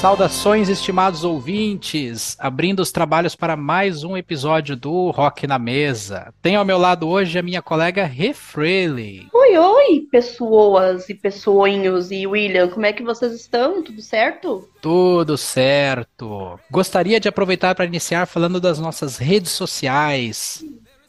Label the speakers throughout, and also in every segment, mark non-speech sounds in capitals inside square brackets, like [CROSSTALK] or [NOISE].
Speaker 1: Saudações, estimados ouvintes, abrindo os trabalhos para mais um episódio do Rock na Mesa. Tenho ao meu lado hoje a minha colega Refrele.
Speaker 2: Oi, oi, pessoas e pessoinhos e William, como é que vocês estão? Tudo certo?
Speaker 1: Tudo certo. Gostaria de aproveitar para iniciar falando das nossas redes sociais.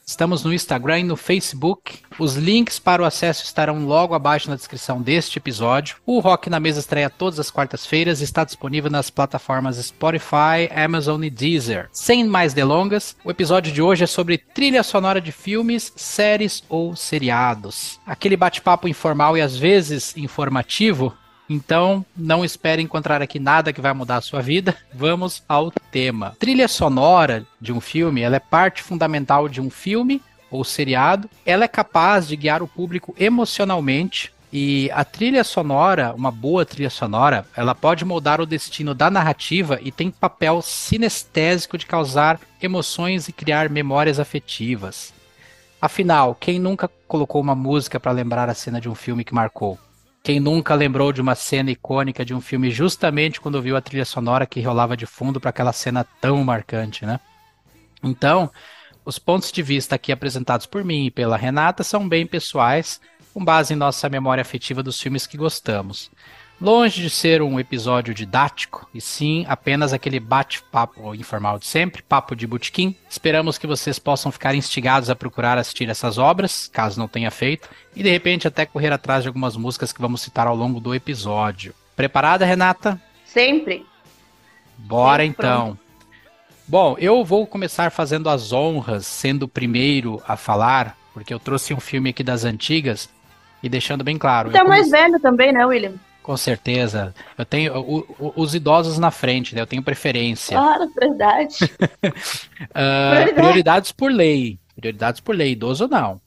Speaker 1: Estamos no Instagram e no Facebook. Os links para o acesso estarão logo abaixo na descrição deste episódio. O Rock na Mesa estreia todas as quartas-feiras e está disponível nas plataformas Spotify, Amazon e Deezer. Sem mais delongas, o episódio de hoje é sobre trilha sonora de filmes, séries ou seriados. Aquele bate-papo informal e às vezes informativo então, não espere encontrar aqui nada que vai mudar a sua vida. Vamos ao tema. Trilha sonora de um filme, ela é parte fundamental de um filme ou seriado. Ela é capaz de guiar o público emocionalmente. E a trilha sonora, uma boa trilha sonora, ela pode moldar o destino da narrativa e tem papel sinestésico de causar emoções e criar memórias afetivas. Afinal, quem nunca colocou uma música para lembrar a cena de um filme que marcou? Quem nunca lembrou de uma cena icônica de um filme justamente quando viu a trilha sonora que rolava de fundo para aquela cena tão marcante, né? Então, os pontos de vista aqui apresentados por mim e pela Renata são bem pessoais, com base em nossa memória afetiva dos filmes que gostamos. Longe de ser um episódio didático, e sim apenas aquele bate-papo informal de sempre, papo de butiquim. Esperamos que vocês possam ficar instigados a procurar assistir essas obras, caso não tenha feito, e de repente até correr atrás de algumas músicas que vamos citar ao longo do episódio. Preparada, Renata?
Speaker 2: Sempre.
Speaker 1: Bora Sempre então. Pronto. Bom, eu vou começar fazendo as honras, sendo o primeiro a falar, porque eu trouxe um filme aqui das antigas e deixando bem claro.
Speaker 2: Você é mais velho também, né, William?
Speaker 1: Com certeza. Eu tenho o, o, os idosos na frente, né? Eu tenho preferência.
Speaker 2: Claro, verdade. [LAUGHS]
Speaker 1: uh, prioridades por lei. Prioridades por lei, idoso não.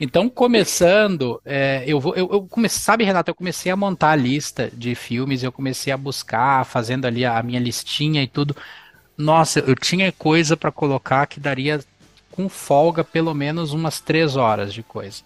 Speaker 1: Então, começando, é, eu vou. Eu, eu comecei, sabe, Renato, eu comecei a montar a lista de filmes, eu comecei a buscar, fazendo ali a, a minha listinha e tudo. Nossa, eu tinha coisa para colocar que daria com folga pelo menos umas três horas de coisa.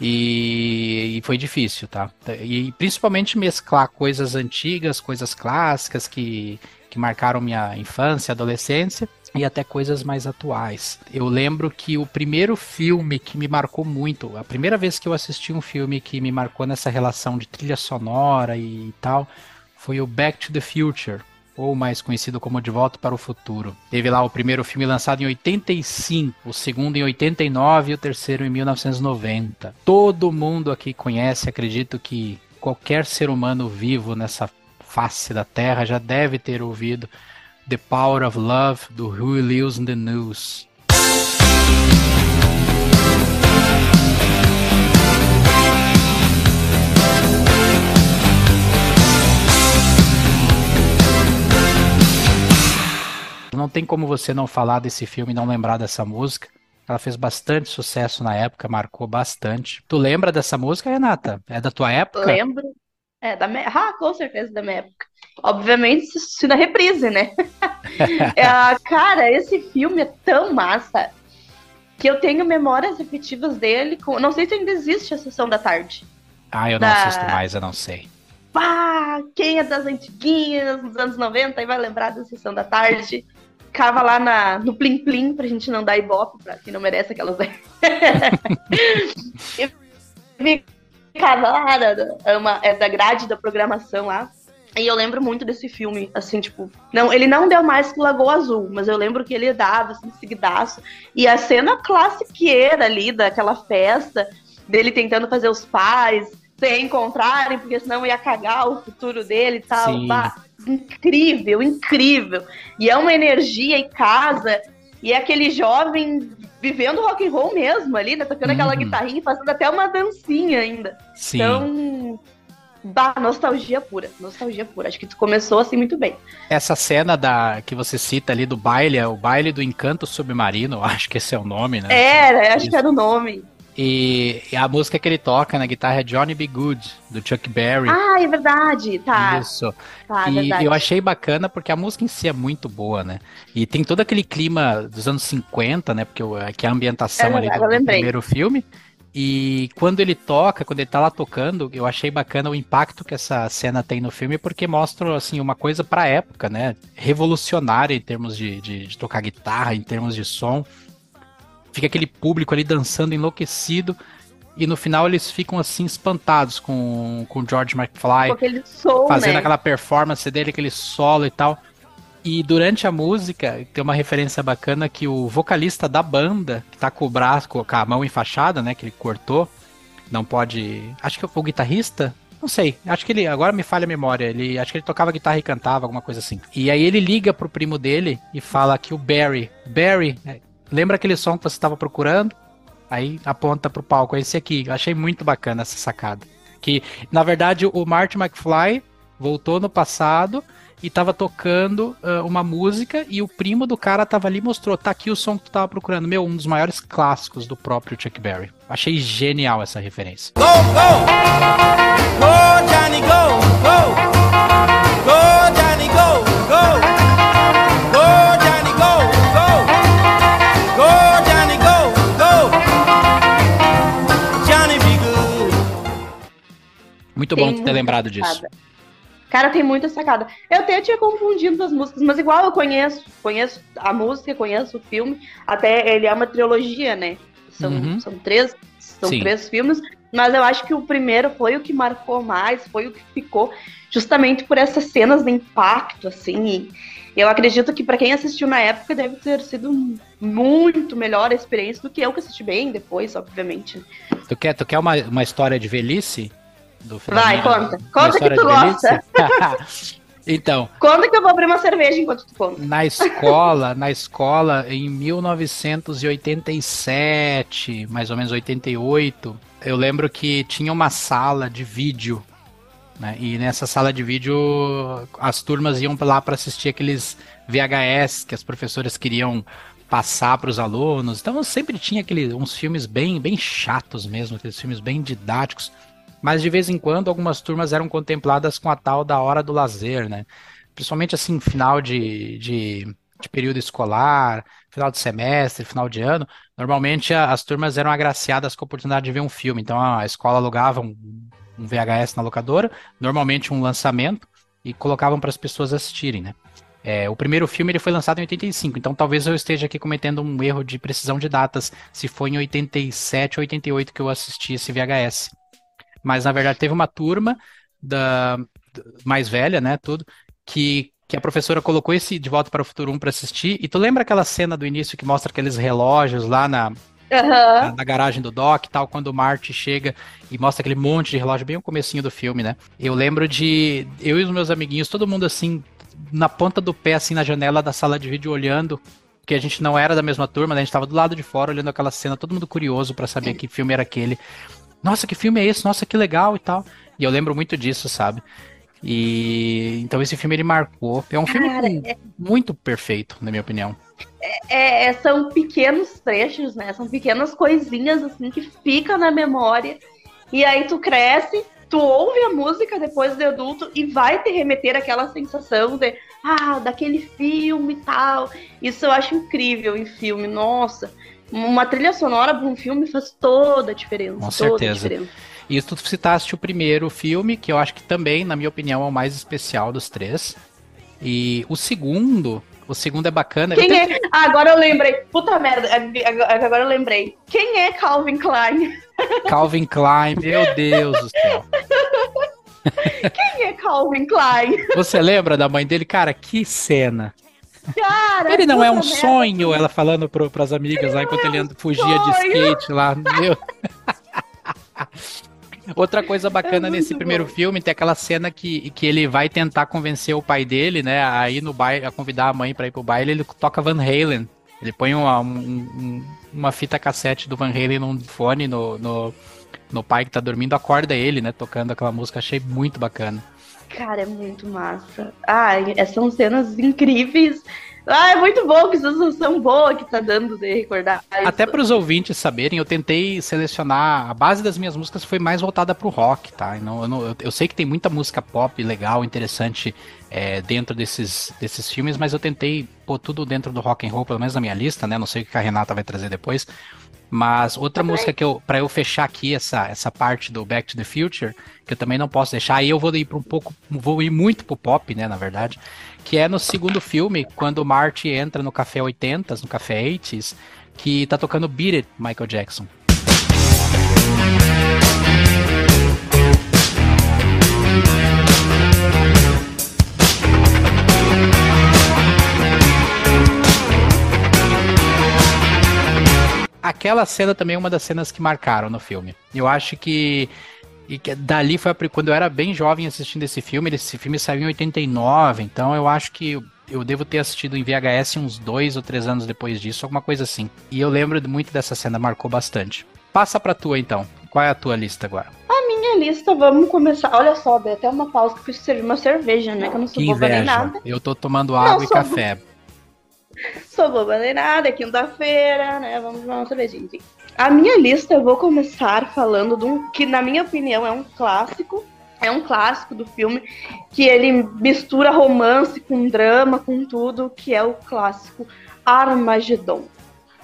Speaker 1: E, e, foi difícil, tá? E principalmente mesclar coisas antigas, coisas clássicas que, que marcaram minha infância, adolescência e até coisas mais atuais. Eu lembro que o primeiro filme que me marcou muito, a primeira vez que eu assisti um filme que me marcou nessa relação de trilha sonora e tal, foi o Back to the Future ou mais conhecido como De Volta para o Futuro. Teve lá o primeiro filme lançado em 85, o segundo em 89 e o terceiro em 1990. Todo mundo aqui conhece, acredito que qualquer ser humano vivo nessa face da Terra já deve ter ouvido The Power of Love do Huey Lewis in the News. Não tem como você não falar desse filme e não lembrar dessa música. Ela fez bastante sucesso na época, marcou bastante. Tu lembra dessa música, Renata? É da tua época?
Speaker 2: Lembro. É, da minha... Ah, com certeza da minha época. Obviamente, se na reprise, né? [LAUGHS] é, cara, esse filme é tão massa que eu tenho memórias afetivas dele. Com... Não sei se ainda existe a sessão da tarde.
Speaker 1: Ah, eu não da... assisto mais, eu não sei.
Speaker 2: Pá, quem é das antiguinhas, dos anos 90, e vai lembrar da sessão da tarde ficava lá na, no Plim Plim pra gente não dar ibope pra quem não merece aquelas. [LAUGHS] ficava lá, é, uma, é da grade da programação lá. E eu lembro muito desse filme, assim, tipo, não, ele não deu mais que Lagoa Azul, mas eu lembro que ele dava, assim, seguidaço. E a cena classiqueira ali, daquela festa, dele tentando fazer os pais se reencontrarem, porque senão ia cagar o futuro dele e tal. Bah, incrível, incrível. E é uma energia em casa, e é aquele jovem vivendo rock and roll mesmo ali, né? Tocando uhum. aquela guitarrinha e fazendo até uma dancinha ainda. Sim. Então, Bah, nostalgia pura, nostalgia pura. Acho que tu começou assim muito bem.
Speaker 1: Essa cena da que você cita ali do baile, é o baile do encanto submarino, [LAUGHS] acho que esse é o nome, né?
Speaker 2: Era, acho que era o nome.
Speaker 1: E, a música que ele toca na guitarra é Johnny B. Good, do Chuck Berry.
Speaker 2: Ah, é verdade, tá.
Speaker 1: Isso. Tá, e verdade. eu achei bacana porque a música em si é muito boa, né? E tem todo aquele clima dos anos 50, né? Porque que a ambientação é, ali do, do primeiro filme. E quando ele toca, quando ele tá lá tocando, eu achei bacana o impacto que essa cena tem no filme, porque mostra, assim, uma coisa pra época, né? Revolucionária em termos de, de, de tocar guitarra, em termos de som. Fica aquele público ali dançando enlouquecido. E no final eles ficam assim espantados com o George McFly
Speaker 2: som,
Speaker 1: fazendo
Speaker 2: né?
Speaker 1: aquela performance dele, aquele solo e tal. E durante a música, tem uma referência bacana que o vocalista da banda, que tá com o braço, com a mão enfaixada, né, que ele cortou, não pode. Acho que o guitarrista, não sei, acho que ele, agora me falha a memória, ele, acho que ele tocava guitarra e cantava, alguma coisa assim. E aí ele liga pro primo dele e fala que o Barry, Barry, é, lembra aquele som que você estava procurando? Aí aponta pro palco, esse aqui. Eu achei muito bacana essa sacada. Que, na verdade, o Marty McFly voltou no passado e tava tocando uh, uma música e o primo do cara tava ali e mostrou, tá aqui o som que tu tava procurando. Meu, um dos maiores clássicos do próprio Chuck Berry. Achei genial essa referência.
Speaker 3: Go, go! Go!
Speaker 1: Muito
Speaker 2: Tem
Speaker 1: bom ter lembrado disso.
Speaker 2: sacada. Cara, tem muita sacada. Eu até tinha confundido as músicas, mas igual eu conheço, conheço a música, conheço o filme. Até ele é uma trilogia, né? São,
Speaker 1: Uhum.
Speaker 2: são três, são
Speaker 1: Sim.
Speaker 2: três filmes. Mas eu acho que o primeiro foi o que marcou mais, foi o que ficou, justamente por essas cenas de impacto, assim. E eu acredito que para quem assistiu na época deve ter sido muito melhor a experiência do que eu que assisti bem depois, obviamente.
Speaker 1: Tu quer, tu quer uma, uma história de velhice? Do
Speaker 2: Vai, conta. Conta que tu gosta. [LAUGHS]
Speaker 1: então,
Speaker 2: Conta que eu vou abrir uma cerveja enquanto tu conta.
Speaker 1: na escola, na escola, em 1987, mais ou menos 88, eu lembro que tinha uma sala de vídeo, né? E nessa sala de vídeo as turmas iam lá para assistir aqueles VHS que as professoras queriam passar para os alunos. Então sempre tinha aquele, uns filmes bem, bem chatos mesmo, aqueles filmes bem didáticos. Mas de vez em quando algumas turmas eram contempladas com a tal da hora do lazer, né? Principalmente assim, final de, de, de período escolar, final de semestre, final de ano. Normalmente a- as turmas eram agraciadas com a oportunidade de ver um filme. Então a escola alugava um, um VHS na locadora, normalmente um lançamento, e colocavam para as pessoas assistirem, né? É, o primeiro filme ele foi lançado em 85, então talvez eu esteja aqui cometendo um erro de precisão de datas, se foi em 87 ou 88 que eu assisti esse VHS. Mas na verdade teve uma turma da mais velha, né, tudo, que que a professora colocou esse De Volta para o Futuro 1 para assistir. E tu lembra aquela cena do início que mostra aqueles relógios lá na,
Speaker 2: Aham.
Speaker 1: na, na garagem do Doc e tal, quando o Marty chega e mostra aquele monte de relógio, bem o comecinho do filme, né? Eu lembro de eu e os meus amiguinhos, todo mundo assim, na ponta do pé, assim, na janela da sala de vídeo, olhando, porque a gente não era da mesma turma, né? A gente tava do lado de fora olhando aquela cena, todo mundo curioso para saber que filme era aquele. Nossa, que filme é esse? Nossa, que legal e tal. E eu lembro muito disso, sabe? E então esse filme ele marcou. É um filme
Speaker 2: Cara,
Speaker 1: com- muito perfeito, na minha opinião.
Speaker 2: É, é, são pequenos trechos, né? São pequenas coisinhas assim que ficam na memória. E aí tu cresce, tu ouve a música depois de adulto e vai te remeter aquela sensação de ah, daquele filme e tal. Isso eu acho incrível em filme. Nossa, uma trilha sonora para um filme faz toda a diferença.
Speaker 1: Com certeza.
Speaker 2: Diferença.
Speaker 1: E tu citaste o primeiro filme, que eu acho que também, na minha opinião, é o mais especial dos três. E o segundo, o segundo é bacana.
Speaker 2: Quem é? Ah, agora eu lembrei. Puta merda, agora agora eu lembrei. Quem é Calvin Klein? [LAUGHS]
Speaker 1: Calvin Klein, meu Deus do céu.
Speaker 2: Quem é Calvin Klein?
Speaker 1: Você lembra da mãe dele? Cara, que cena.
Speaker 2: Cara,
Speaker 1: Ele não é um
Speaker 2: merda.
Speaker 1: sonho, ela falando pro, pras amigas lá enquanto ele anda- fugia de
Speaker 2: sonho.
Speaker 1: skate lá. Meu. [LAUGHS] Outra coisa bacana
Speaker 2: É
Speaker 1: nesse
Speaker 2: muito
Speaker 1: primeiro
Speaker 2: bom.
Speaker 1: filme tem aquela cena que, que ele vai tentar convencer o pai dele, né, a ir no baile, a convidar a mãe pra ir pro baile, ele toca Van Halen. Ele põe uma, um- um- uma fita cassete do Van Halen num fone no, no, no pai que tá dormindo, acorda ele, né, tocando aquela música, achei muito bacana.
Speaker 2: Cara, é muito massa. Ah, são cenas incríveis. Ah, é muito bom que sensação boa que tá dando de recordar.
Speaker 1: Até para os ouvintes saberem, eu tentei selecionar. A base das minhas músicas foi mais voltada pro rock, tá? Não- eu, não- eu sei que tem muita música pop legal, interessante é, dentro desses, desses filmes, mas eu tentei pôr tudo dentro do rock and roll, pelo menos na minha lista, né? Não sei o que a Renata vai trazer depois. Mas outra música que eu, para eu fechar aqui essa, essa parte do Back to the Future, que eu também não posso deixar, aí eu vou ir para um pouco, vou ir muito pro pop, né, na verdade, que é no segundo filme, quando o Marty entra no Café 80s, no Café 80s, que tá tocando Beat It, Michael Jackson. Aquela cena também é uma das cenas que marcaram no filme. Eu acho que, e que dali foi a quando eu era bem jovem assistindo esse filme. Esse filme saiu em 89, então eu acho que eu, devo ter assistido em VHS uns dois ou três anos depois disso, alguma coisa assim. E eu lembro muito dessa cena, marcou bastante. Passa pra tua então. Qual é a tua lista agora?
Speaker 2: Minha lista, vamos começar. Olha só, dei até uma pausa que fui servir uma cerveja, né? Que eu não sou boba nem nada.
Speaker 1: Eu tô tomando água e
Speaker 2: sou-
Speaker 1: café.
Speaker 2: Sou boba nem nada, é quinta-feira, né? Vamos tomar uma cervejinha. Enfim. A minha lista eu vou começar falando de um que, na minha opinião, é um clássico. É um clássico do filme que ele mistura romance com drama, com tudo, que é o clássico Armagedon.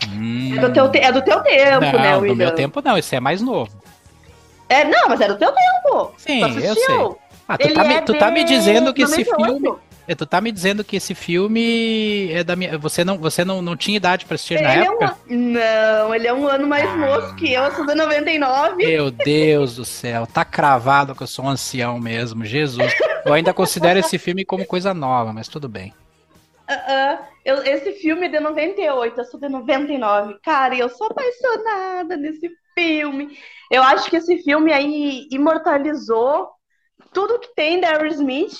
Speaker 1: Hum.
Speaker 2: É do teu, te- é do teu tempo,
Speaker 1: não,
Speaker 2: né,
Speaker 1: do
Speaker 2: William?
Speaker 1: meu tempo não, esse é mais novo.
Speaker 2: É, não, mas é do teu tempo.
Speaker 1: Sim, eu sei. Ah, tu tá, me,
Speaker 2: é
Speaker 1: tu tá me dizendo que esse
Speaker 2: 98.
Speaker 1: filme. É, Tu tá me dizendo que esse filme é da minha. Você não, você não, não tinha idade pra assistir na
Speaker 2: Ele é
Speaker 1: época?
Speaker 2: um, não, ele é um ano mais moço que eu, eu sou de 99.
Speaker 1: Meu Deus do céu, tá cravado que eu sou um ancião mesmo, Jesus. Eu ainda considero esse filme como coisa nova, mas tudo bem.
Speaker 2: Ah, ah, eu- esse filme é de 98, eu sou de 99. Cara, eu sou apaixonada nesse filme. Eu acho que esse filme aí imortalizou tudo que tem da Aerosmith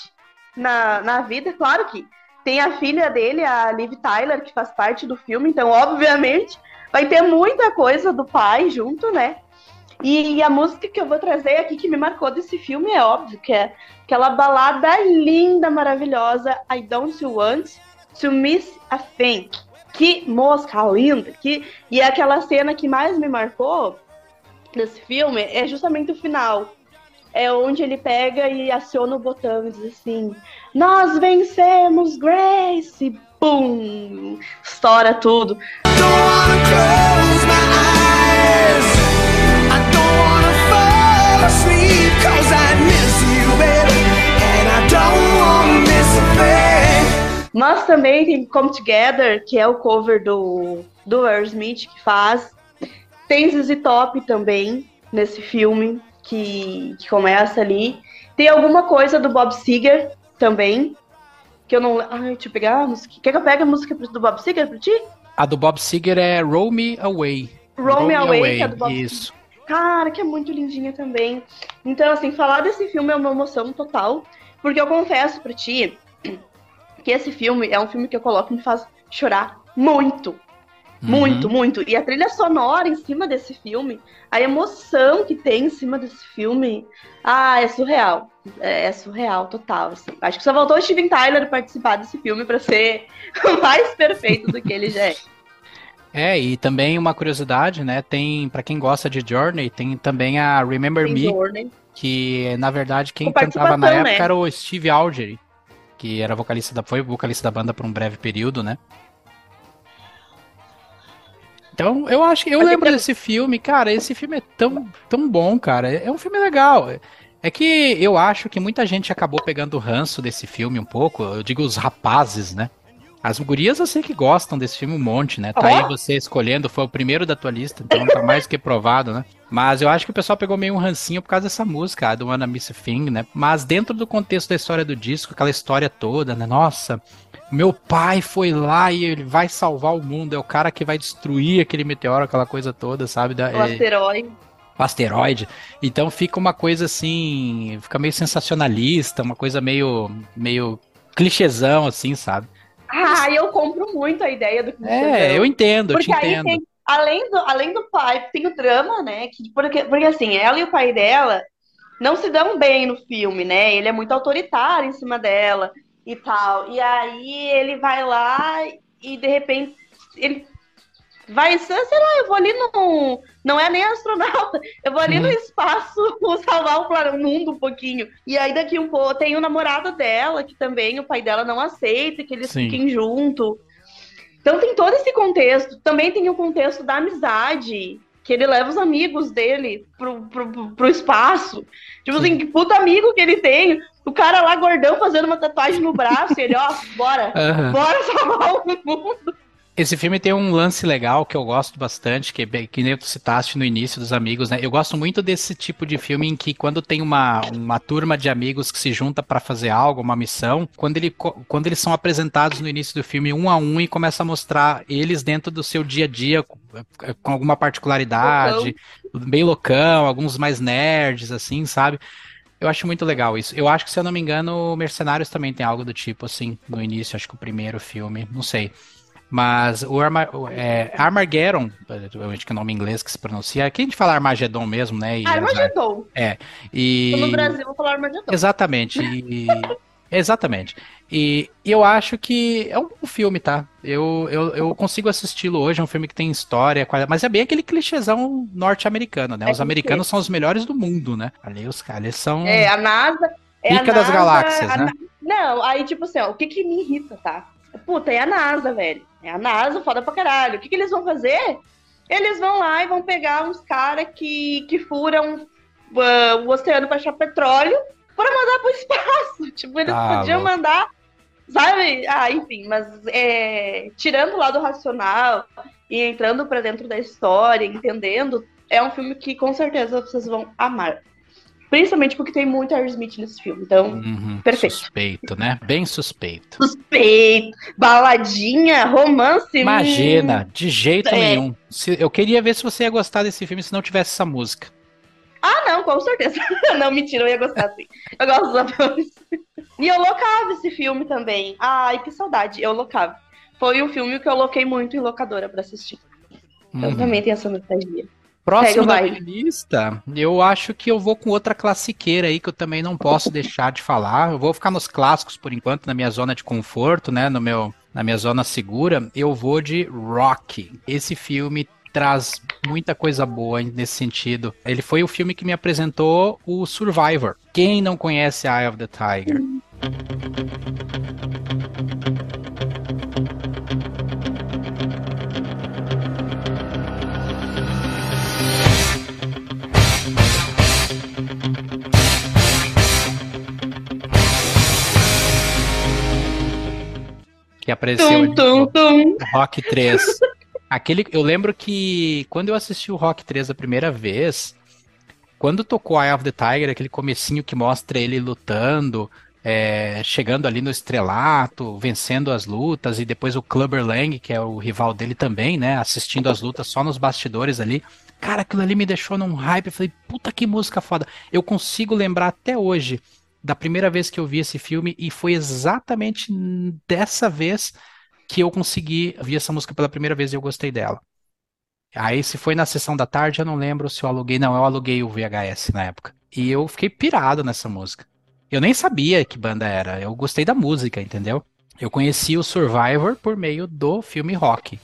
Speaker 2: na, na vida. Claro que tem a filha dele, a Liv Tyler, que faz parte do filme, então, obviamente, vai ter muita coisa do pai junto, né? E, a música que eu vou trazer aqui que me marcou desse filme é óbvio que é aquela balada linda, maravilhosa, I Don't Want to Miss a Thing. Que música linda! Que... E é aquela cena que mais me marcou desse filme é justamente o final. É onde ele pega e aciona o botão e diz assim: Nós vencemos, Grace! Pum! Estoura tudo. Mas também tem Come Together, que é o cover do, do Aerosmith que faz. Tem ZZ Top também nesse filme que, que começa ali. Tem alguma coisa do Bob Seger também. Que eu não. Ai, deixa eu pegar a música. Quer que eu pegue a música do Bob Seger pra ti?
Speaker 1: A do Bob Seger é Roll Me Away.
Speaker 2: Roll Me Away, que é do Bob
Speaker 1: Isso.
Speaker 2: Cara, que é muito lindinha também. Então, assim, falar desse filme é uma emoção total. Porque eu confesso pra ti que esse filme é um filme que eu coloco e me faz chorar muito. Muito,
Speaker 1: Uhum.
Speaker 2: muito. E a trilha sonora em cima desse filme, a emoção que tem em cima desse filme, ah, é surreal. É, é surreal, total. assim. Acho que só voltou o Steven Tyler participar desse filme pra ser [LAUGHS] mais perfeito do que ele já é. [LAUGHS]
Speaker 1: É, e também uma curiosidade, né? Tem, pra quem gosta de Journey, tem também a Remember
Speaker 2: Tem
Speaker 1: Me,
Speaker 2: Journey.
Speaker 1: que na verdade quem cantava na época
Speaker 2: né?
Speaker 1: era o Steve Algery, que era vocalista da, foi vocalista da banda por um breve período, né? Então, eu acho que eu lembro desse filme, cara, esse filme é tão, tão bom, cara. É um filme legal. É que eu acho que muita gente acabou pegando o ranço desse filme um pouco, eu digo os rapazes, né? As gurias eu sei que gostam desse filme um monte, né? Tá aí você escolhendo, foi o primeiro da tua lista, então tá mais que provado, né? Mas eu acho que o pessoal pegou meio um rancinho por causa dessa música, a do Wanna Miss a Thing, né? Mas dentro do contexto da história do disco, aquela história toda, né? Nossa, meu pai foi lá e ele vai salvar o mundo, é o cara que vai destruir aquele meteoro, aquela coisa toda, sabe? Da,
Speaker 2: O
Speaker 1: é,
Speaker 2: asteroide.
Speaker 1: o asteroide. Então fica uma coisa assim, fica meio sensacionalista, uma coisa meio, meio clichêzão, assim, sabe?
Speaker 2: Ah, eu compro muito a ideia do que
Speaker 1: É, eu entendo, eu te
Speaker 2: Porque aí
Speaker 1: entendo.
Speaker 2: tem, além do, além do pai, tem o drama, né? Que, porque, porque assim, ela e o pai dela não se dão bem no filme, né? Ele é muito autoritário em cima dela e tal. E aí ele vai lá e de repente ele vai, sei lá, eu vou ali no. Não é nem astronauta, [LAUGHS] eu vou ali no
Speaker 1: Uhum.
Speaker 2: espaço [LAUGHS] salvar o mundo um pouquinho. E aí daqui um pouco tem o namorado dela, que também o pai dela não aceita que eles
Speaker 1: Sim.
Speaker 2: fiquem junto. Então tem todo esse contexto. Também tem o contexto da amizade, que ele leva os amigos dele pro, pro, pro, espaço. Tipo assim, que puta amigo que ele tem. O cara lá gordão fazendo uma tatuagem no braço, e ele, ó, bora,
Speaker 1: Aham.
Speaker 2: bora salvar o mundo.
Speaker 1: Esse filme tem um lance legal que eu gosto bastante, que, é que nem tu citaste no início dos amigos, né? Eu gosto muito desse tipo de filme em que quando tem uma, uma turma de amigos que se junta pra fazer algo, uma missão, quando, ele, quando eles são apresentados no início do filme um a um e começa a mostrar eles dentro do seu dia a dia, com, com alguma particularidade, bem loucão, alguns mais nerds, assim, sabe? Eu acho muito legal isso. Eu acho que, se eu não me engano, Mercenários também tem algo do tipo, assim, no início, acho que o primeiro filme, não sei. Mas o Arma, é, Armageddon, eu acho que é o nome inglês que se pronuncia, aqui a gente fala Armagedon mesmo, né? E,
Speaker 2: Armagedon.
Speaker 1: e-
Speaker 2: No Brasil, vou falar Armagedon.
Speaker 1: Exatamente. E, [LAUGHS] exatamente. E eu acho que é um bom filme, tá? Eu, eu, eu consigo assisti-lo hoje, é um filme que tem história, quali- mas é bem aquele clichêzão norte-americano, né?
Speaker 2: É
Speaker 1: Os americanos são os melhores do mundo, né? Ali os caras são
Speaker 2: É, a NASA. É a
Speaker 1: pica das
Speaker 2: NASA,
Speaker 1: galáxias,
Speaker 2: a
Speaker 1: né?
Speaker 2: Não, aí, tipo assim, ó, o que que me irrita, tá? Puta, é a NASA, velho. É a NASA, foda pra caralho. O que que eles vão fazer? Eles vão lá e vão pegar uns caras que, que furam ah, o oceano pra achar petróleo pra mandar pro espaço. [LAUGHS] Tipo, eles
Speaker 1: Tá
Speaker 2: podiam
Speaker 1: louco.
Speaker 2: mandar, sabe? Ah, enfim, mas é, tirando o lado racional e entrando pra dentro da história, entendendo, é um filme que com certeza vocês vão amar. Principalmente porque tem muito Aerosmith nesse filme. Então,
Speaker 1: Uhum,
Speaker 2: Perfeito.
Speaker 1: suspeito, né? Bem suspeito.
Speaker 2: suspeito, baladinha, romance. hum,
Speaker 1: Imagina, de jeito
Speaker 2: É.
Speaker 1: nenhum. Se- eu queria ver se você ia gostar desse filme se não tivesse essa música.
Speaker 2: Ah, não, com certeza. [LAUGHS] não, mentira, eu ia gostar sim. Eu gosto dos atores. [LAUGHS] E eu locava esse filme também. Ai, que saudade. Eu locava. Foi um filme que eu loquei muito em locadora pra assistir. Então
Speaker 1: Uhum.
Speaker 2: também tem essa nostalgia.
Speaker 1: Próximo da lista, eu acho que eu vou com outra classiqueira aí que eu também não posso deixar de falar. Eu vou ficar nos clássicos por enquanto, na minha zona de conforto, né? No meu, na minha zona segura. Eu vou de Rocky. Esse filme traz muita coisa boa nesse sentido. Ele foi o filme que me apresentou o Survivor. Quem não conhece Eye of the Tiger? Que apareceu
Speaker 2: Tum,
Speaker 1: ali
Speaker 2: tum, tum.
Speaker 1: Rock 3. [LAUGHS] Aquele, eu lembro que quando eu assisti o Rock 3 a primeira vez, quando tocou Eye of the Tiger, aquele comecinho que mostra ele lutando, é, chegando ali no estrelato, vencendo as lutas, e depois o Clubber Lang, que é o rival dele também, né, assistindo as lutas só nos bastidores ali. Cara, aquilo ali me deixou num hype, eu falei, puta que música foda. Eu consigo lembrar até hoje da primeira vez que eu vi esse filme, e foi exatamente dessa vez que eu consegui vi essa música pela primeira vez e eu gostei dela. Aí, se foi na sessão da tarde, eu não lembro se eu aluguei. Não, eu aluguei o VHS na época. E eu fiquei pirado nessa música. Eu nem sabia que banda era. Eu gostei da música, entendeu? Eu conheci o Survivor por meio do filme Rock.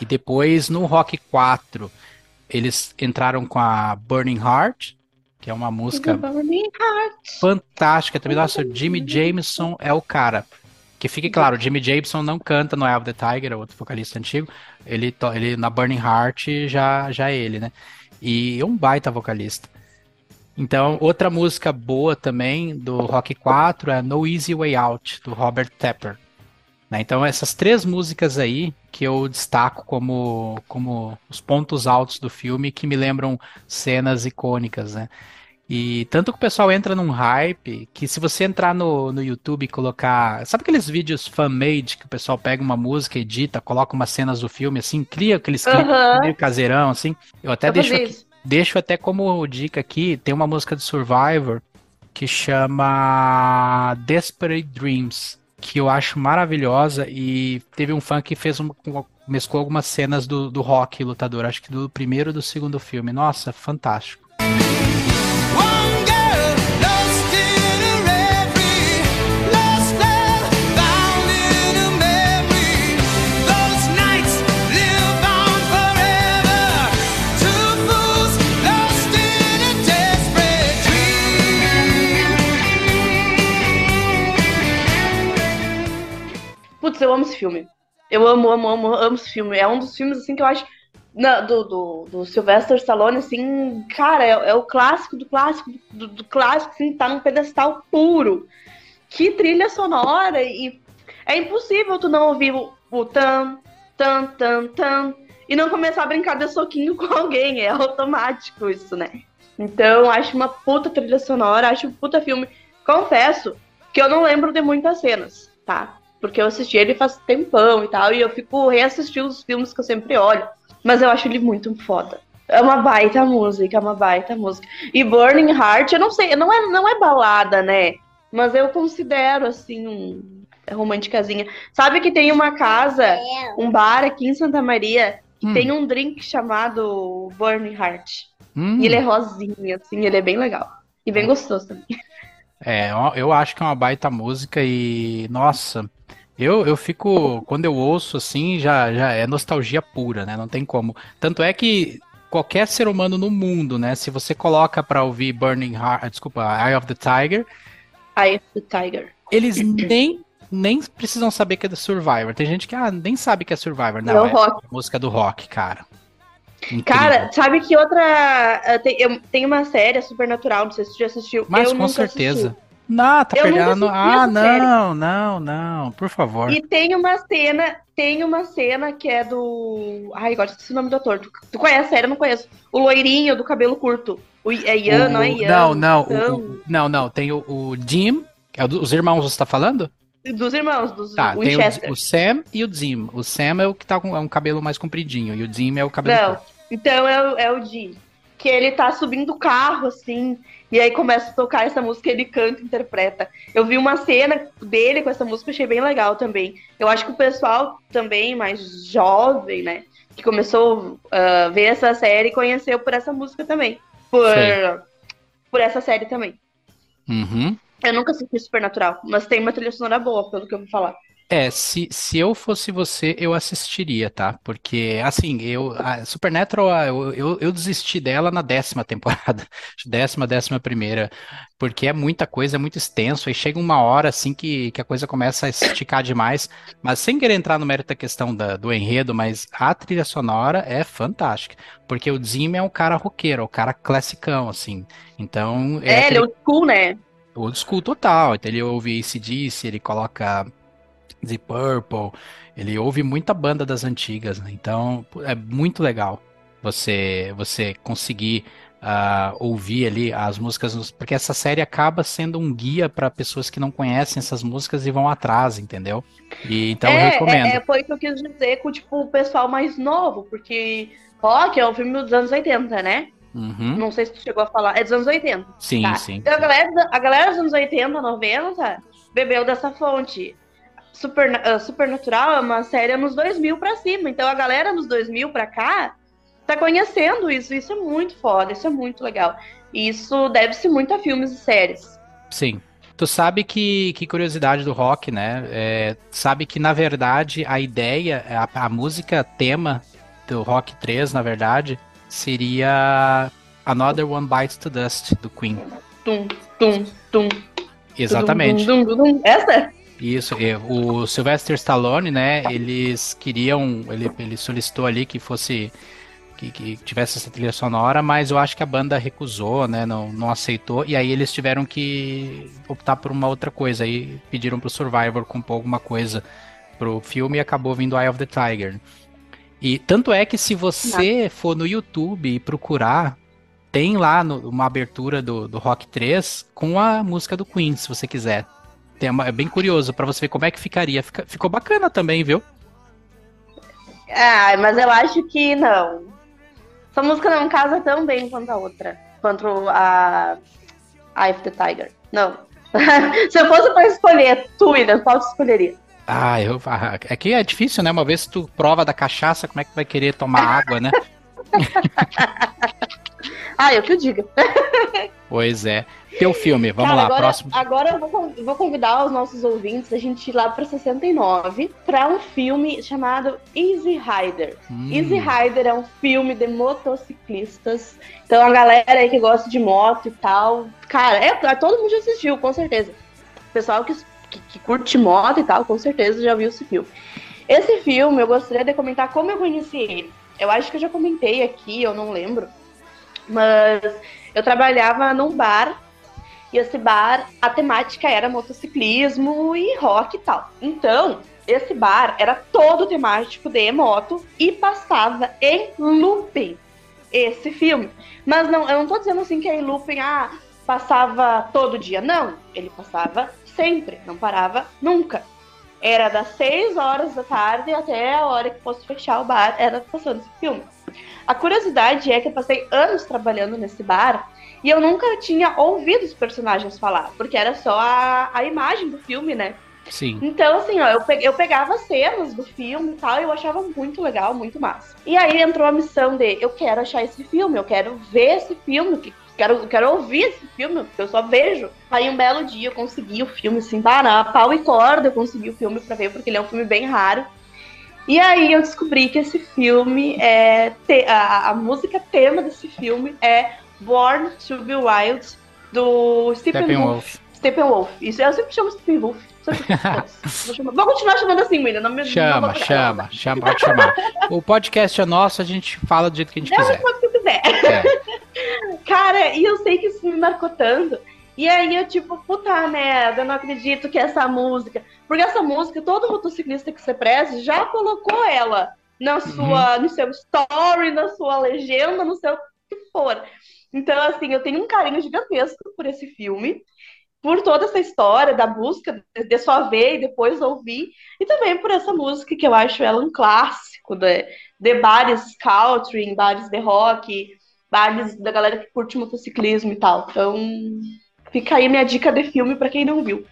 Speaker 1: E depois, no Rock 4, eles entraram com a Burning Heart, que é uma música fantástica também. Nossa, o Jimmy Jameson é o cara. Que fique claro, o Jimmy Jameson não canta no Eye of the Tiger, é outro vocalista antigo. Ele, ele na Burning Heart já, já é ele, né? E é um baita vocalista. Então, outra música boa também do Rock 4 é No Easy Way Out, do Robert Tepper. Né? Então, essas três músicas aí que eu destaco como, como os pontos altos do filme que me lembram cenas icônicas, né? E tanto que o pessoal entra num hype que se você entrar no, no YouTube e colocar. Sabe aqueles vídeos fan-made que o pessoal pega uma música, edita, coloca umas cenas do filme, assim, cria aqueles clipes
Speaker 2: Aham.
Speaker 1: meio caseirão, assim? Eu até
Speaker 2: Eu
Speaker 1: deixo, aqui- deixo até como dica aqui: tem uma música do Survivor que chama Desperate Dreams, que eu acho maravilhosa. E teve um fã que fez um, mesclou algumas cenas do, do rock lutador, acho que do primeiro e do segundo filme. Nossa, fantástico.
Speaker 2: Putz, eu amo esse filme. Eu amo, amo, amo, amo esse filme. É um dos filmes, assim, que eu acho. na- do, do, do Sylvester Stallone, assim, cara, é, é o clássico do clássico do, do clássico, assim, tá num pedestal puro. Que trilha sonora e é impossível tu não ouvir o, o tan, tan, tan, tan e não começar a brincar de soquinho [LAUGHS] com alguém. É automático isso, né? Então, acho uma puta trilha sonora, acho um puta filme. Confesso que eu não lembro de muitas cenas, tá? Porque eu assisti ele faz tempão e tal, e eu fico reassistindo os filmes que eu sempre olho. Mas eu acho ele muito foda. É uma baita música, é uma baita música. E Burning Heart, eu não sei, não é, não é balada, né? Mas eu considero, assim, um românticazinha. Sabe que tem uma casa, um bar aqui em Santa Maria, que
Speaker 1: Hum.
Speaker 2: tem um drink chamado Burning Heart.
Speaker 1: Hum,
Speaker 2: E ele é rosinha, assim, ele é bem legal. E bem gostoso também. [LAUGHS]
Speaker 1: é, eu- acho que é uma baita música e, nossa, eu, eu fico, quando eu ouço assim, já, já é nostalgia pura, né? Não tem como. Tanto é que qualquer ser humano no mundo, né? Se você coloca pra ouvir Burning Heart, desculpa, Eye of the Tiger,
Speaker 2: Eye of the Tiger.
Speaker 1: eles nem, nem precisam saber que é do Survivor. Tem gente que ah, nem sabe que é Survivor. Não, é
Speaker 2: rock.
Speaker 1: a música do rock, cara. Incrível.
Speaker 2: Cara, sabe que outra. eh, Tem, eu- tem uma série, a Supernatural, não sei se você já assistiu.
Speaker 1: Mas
Speaker 2: eu
Speaker 1: com
Speaker 2: nunca
Speaker 1: certeza.
Speaker 2: assisti.
Speaker 1: Não, tá
Speaker 2: Eu
Speaker 1: perdendo. Ah,
Speaker 2: essa série.
Speaker 1: não, não, não, por favor.
Speaker 2: E tem uma cena, tem uma cena que é do. Ai, agora esqueci o nome do ator. Tu, tu conhece a série? Eu não conheço. O loirinho do cabelo curto. O, é Ian,
Speaker 1: O-
Speaker 2: não é Ian?
Speaker 1: Não, não, o-
Speaker 2: Sam.
Speaker 1: o- não, não. Tem o, o Jim, que é o do- os irmãos, você tá falando?
Speaker 2: Dos irmãos, dos
Speaker 1: Tá, tem
Speaker 2: Winchester.
Speaker 1: o, o Sam e o Jim. O Sam é o que tá com é um cabelo mais compridinho e o Jim é o cabelo
Speaker 2: Não,
Speaker 1: curto.
Speaker 2: então é, o- é o Jim. Que ele tá subindo o carro, assim, e aí começa a tocar essa música, ele canta, interpreta. Eu vi uma cena dele com essa música, achei bem legal também. Eu acho que o pessoal também, mais jovem, né, que começou a ver essa série, conheceu por essa música também. Por, por essa série também.
Speaker 1: Uhum.
Speaker 2: Eu nunca assisti Supernatural, mas tem uma trilha sonora boa, pelo que eu vou falar.
Speaker 1: É, se, se eu fosse você, eu assistiria, tá? Porque, assim, eu, a Supernatural, eu, eu, eu desisti dela na décima [LAUGHS] temporada, décima, décima primeira, porque é muita coisa, é muito extenso, aí chega uma hora, assim, que, que a coisa começa a esticar demais, mas sem querer entrar no mérito da questão da- do enredo, mas a trilha sonora é fantástica, porque o Jim é um cara roqueiro, é um cara classicão, assim, então
Speaker 2: É, ele
Speaker 1: aquele
Speaker 2: é old school, né?
Speaker 1: Old school total. Então ele ouve AC/DC, ele coloca The Purple, ele ouve muita banda das antigas, né? Então é muito legal você você conseguir ah, ouvir ali as músicas, porque essa série acaba sendo um guia para pessoas que não conhecem essas músicas e vão atrás, entendeu? E então eu
Speaker 2: é,
Speaker 1: recomendo.
Speaker 2: é, é, foi o que eu quis dizer com, tipo, o pessoal mais novo, porque Rock é um filme dos anos 80, né?
Speaker 1: Uhum.
Speaker 2: Não sei se tu chegou a falar, é dos anos 80.
Speaker 1: Sim,
Speaker 2: Tá.
Speaker 1: sim.
Speaker 2: Então a galera, a galera dos anos 80, 90 bebeu dessa fonte. Super, ah, Supernatural é uma série nos 2000 pra cima. Então a galera nos 2000 pra cá tá conhecendo isso. Isso é muito foda, isso é muito legal. E isso deve-se muito a filmes e séries.
Speaker 1: Sim. Tu sabe que, que curiosidade do rock, né? É, sabe que, na verdade, a ideia, a, a música tema do Rock 3, na verdade, seria Another One Bites to Dust, do Queen.
Speaker 2: Tum, tum, tum.
Speaker 1: Exatamente.
Speaker 2: Dum, dum, dum. Essa?
Speaker 1: Isso. e O Sylvester Stallone, né? Eles queriam, ele, ele solicitou ali que fosse que, que tivesse essa trilha sonora, mas eu acho que a banda recusou, né? Não, não aceitou. E aí eles tiveram que optar por uma outra coisa. Aí pediram pro Survivor compor alguma coisa pro filme e acabou vindo Eye of the Tiger. E tanto é que se você for no YouTube e procurar, tem lá no- uma abertura do, do Rock 3 com a música do Queen, se você quiser. Tem uma- é bem curioso pra você ver como é que ficaria. Fica- ficou bacana também, viu?
Speaker 2: Ah, mas eu acho que não. Essa música não casa tão bem quanto a outra. Quanto a Eye of the Tiger. Não. [LAUGHS] Se eu fosse pra escolher, tu, William, qual tu escolheria?
Speaker 1: Ah, eu, ah, é que é difícil, né? Uma vez que tu prova da cachaça, como é que vai querer tomar [LAUGHS] água, né? [LAUGHS]
Speaker 2: Ah, eu que eu diga. [LAUGHS]
Speaker 1: Pois é. Teu filme, vamos
Speaker 2: Cara,
Speaker 1: lá,
Speaker 2: agora,
Speaker 1: próximo.
Speaker 2: Agora eu vou, vou convidar os nossos ouvintes a gente ir lá pra 69 pra um filme chamado Easy Rider.
Speaker 1: Hum,
Speaker 2: Easy Rider é um filme de motociclistas. Então a galera aí que gosta de moto e tal. Cara, é, todo mundo já assistiu, com certeza. Pessoal que, que, que curte moto e tal, com certeza já viu esse filme. Esse filme, eu gostaria de comentar como eu conheci ele. Eu acho que eu já comentei aqui, eu não lembro. Mas eu trabalhava num bar e esse bar, a temática era motociclismo e rock e tal. Então, esse bar era todo temático de moto e passava em looping esse filme. Mas não, eu não tô dizendo assim que é em looping, ah, passava todo dia. Não, ele passava sempre, não parava nunca. Era das 6 horas da tarde até a hora que fosse fechar o bar, era passando esse filme. A curiosidade é que eu passei anos trabalhando nesse bar e eu nunca tinha ouvido os personagens falar, porque era só a, a imagem do filme, né?
Speaker 1: Sim.
Speaker 2: Então, assim, ó, eu, pe- eu pegava cenas do filme e tal, e eu achava muito legal, muito massa. E aí entrou a missão de eu quero achar esse filme, eu quero ver esse filme, que- quero, eu quero ouvir esse filme, porque eu só vejo. Aí um belo dia eu consegui o filme, assim, na pau e corda, eu consegui o filme pra ver, porque ele é um filme bem raro. E aí eu descobri que esse filme é. te- a, a música tema desse filme é Born to Be Wild, do Stephen
Speaker 1: Steppenwolf.
Speaker 2: Wolf. Steppenwolf. Isso, eu sempre chamo Steppenwolf. Vou, continuar chamando assim, William. Não me, não
Speaker 1: Chama,
Speaker 2: vou-
Speaker 1: chama, chama, pode chamar. O podcast é nosso, a gente fala do jeito que a gente quiser.
Speaker 2: você quiser.
Speaker 1: É. [LAUGHS]
Speaker 2: Cara, e eu sei que isso me marcou tanto. E aí eu, tipo, puta merda, eu não acredito que essa música. Porque essa música, todo motociclista que você preze já colocou ela na sua, no seu story, na sua legenda, no seu que for. Então, assim, eu tenho um carinho gigantesco por esse filme, por toda essa história da busca, de, só ver e depois ouvir, e também por essa música que eu acho ela um clássico de, de bares country, bares de rock, bares da galera que curte motociclismo e tal. Então, fica aí minha dica de filme pra quem não viu.